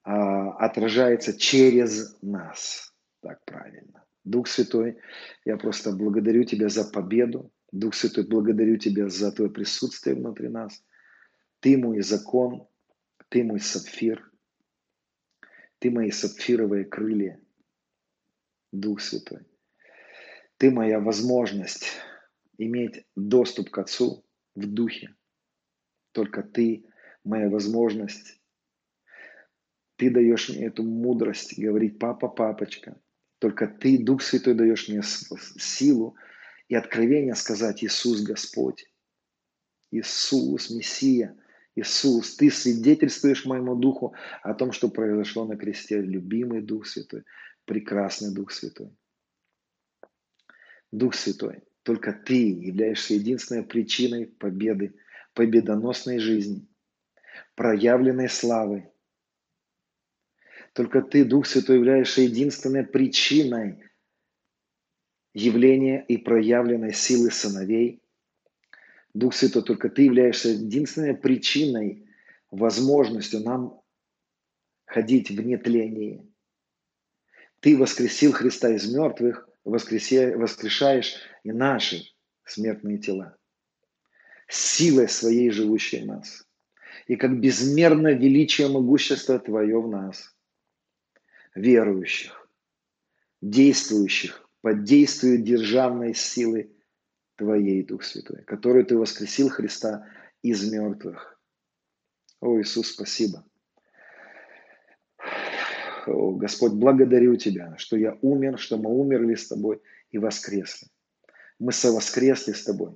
а, отражается через нас. Так правильно. Дух Святой, я просто благодарю Тебя за победу. Дух Святой, благодарю Тебя за Твое присутствие внутри нас. Ты мой закон, Ты мой сапфир, Ты мои сапфировые крылья, Дух Святой. Ты моя возможность иметь доступ к Отцу в Духе. Только Ты моя возможность. Ты даешь мне эту мудрость говорить «папа, папочка». Только Ты, Дух Святой, даешь мне силу и откровение сказать «Иисус Господь». Иисус, Мессия, Иисус, Ты свидетельствуешь моему Духу о том, что произошло на кресте, любимый Дух Святой прекрасный Дух Святой. Дух Святой, только Ты являешься единственной причиной победы, победоносной жизни, проявленной славы. Только Ты, Дух Святой, являешься единственной причиной явления и проявленной силы сыновей. Дух Святой, только Ты являешься единственной причиной, возможностью нам ходить в нетлении, ты воскресил Христа из мертвых, воскрешаешь и наши смертные тела. Силой своей, живущей в нас. И как безмерно величие могущества Твое в нас, верующих, действующих под действием державной силы Твоей, Дух Святой, которую Ты воскресил Христа из мертвых. О, Иисус, спасибо. Господь, благодарю Тебя, что я умер, что мы умерли с Тобой и воскресли. Мы совоскресли с Тобой.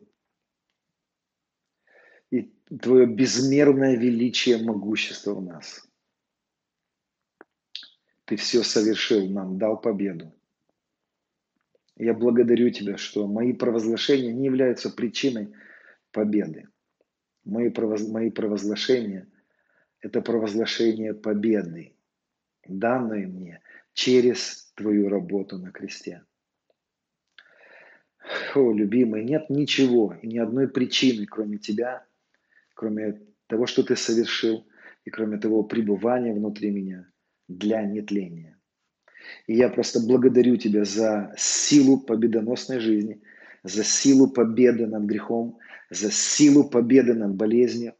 И Твое безмерное величие, могущество в нас. Ты все совершил нам, дал победу. Я благодарю Тебя, что мои провозглашения не являются причиной победы. Мои, провоз... мои провозглашения – это провозглашение победы данное мне через Твою работу на кресте. О, любимый, нет ничего и ни одной причины, кроме Тебя, кроме того, что Ты совершил, и кроме того пребывания внутри меня для нетления. И я просто благодарю Тебя за силу победоносной жизни, за силу победы над грехом, за силу победы над болезнью.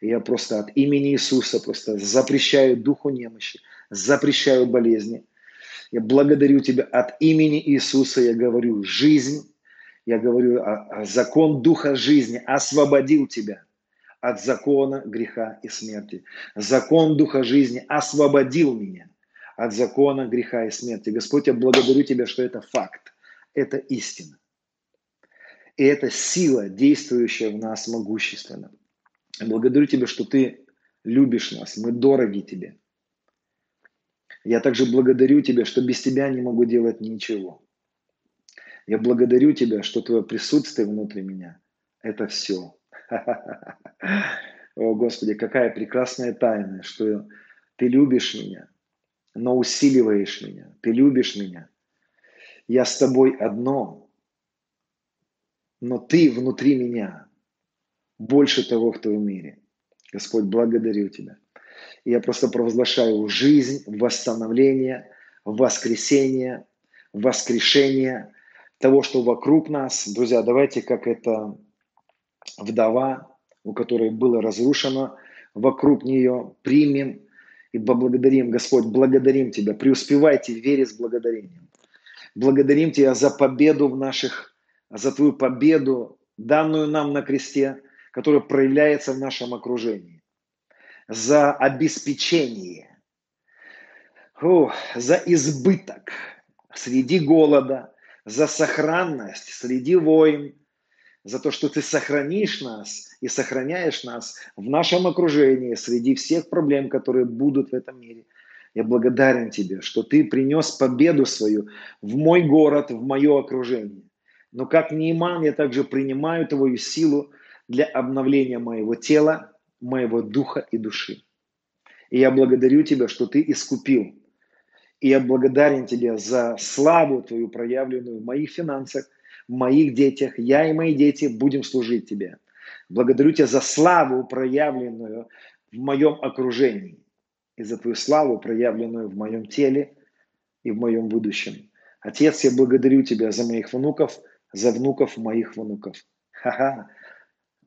И я просто от имени Иисуса просто запрещаю духу немощи, запрещаю болезни. Я благодарю Тебя от имени Иисуса, я говорю жизнь, я говорю о, о закон Духа жизни освободил тебя от закона греха и смерти. Закон Духа жизни освободил меня от закона греха и смерти. Господь, я благодарю Тебя, что это факт, это истина. И это сила, действующая в нас могущественно. Я благодарю Тебя, что Ты любишь нас, мы дороги Тебе. Я также благодарю Тебя, что без Тебя не могу делать ничего. Я благодарю Тебя, что Твое присутствие внутри меня – это все. О, Господи, какая прекрасная тайна, что Ты любишь меня, но усиливаешь меня. Ты любишь меня. Я с Тобой одно, но Ты внутри меня больше того, кто в мире. Господь, благодарю Тебя. И я просто провозглашаю жизнь, восстановление, воскресение, воскрешение того, что вокруг нас. Друзья, давайте как это вдова, у которой было разрушено вокруг нее, примем и поблагодарим, Господь, благодарим Тебя, преуспевайте в вере с благодарением. Благодарим Тебя за победу в наших, за Твою победу, данную нам на кресте, которая проявляется в нашем окружении, за обеспечение, о, за избыток среди голода, за сохранность среди войн, за то, что ты сохранишь нас и сохраняешь нас в нашем окружении среди всех проблем, которые будут в этом мире. Я благодарен тебе, что ты принес победу свою в мой город, в мое окружение. Но как Нейман, я также принимаю твою силу для обновления моего тела, моего духа и души. И я благодарю тебя, что ты искупил. И я благодарен тебе за славу твою, проявленную в моих финансах, моих детях, я и мои дети будем служить Тебе. Благодарю Тебя за славу, проявленную в моем окружении, и за Твою славу, проявленную в моем теле и в моем будущем. Отец, я благодарю Тебя за моих внуков, за внуков моих внуков. Ха-ха.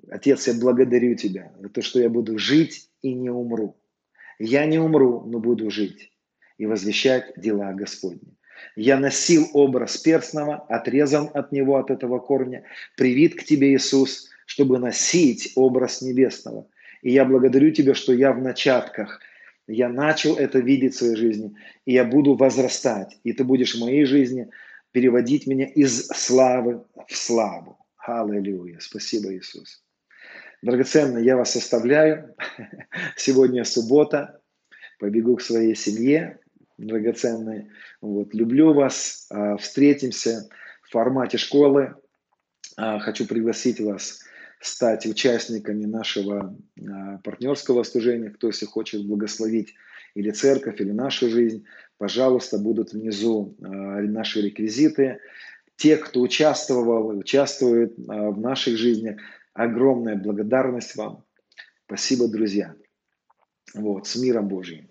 Отец, я благодарю Тебя за то, что я буду жить и не умру. Я не умру, но буду жить и возвещать дела Господни. Я носил образ перстного, отрезан от него, от этого корня, привит к тебе, Иисус, чтобы носить образ небесного. И я благодарю тебя, что я в начатках, я начал это видеть в своей жизни, и я буду возрастать, и ты будешь в моей жизни переводить меня из славы в славу. Аллилуйя. Спасибо, Иисус. Драгоценно, я вас оставляю. Сегодня суббота. Побегу к своей семье драгоценные. Вот, люблю вас. А, встретимся в формате школы. А, хочу пригласить вас стать участниками нашего а, партнерского служения. Кто, если хочет благословить или церковь, или нашу жизнь, пожалуйста, будут внизу наши реквизиты. Те, кто участвовал участвует в наших жизнях, огромная благодарность вам. Спасибо, друзья. Вот, с миром Божьим.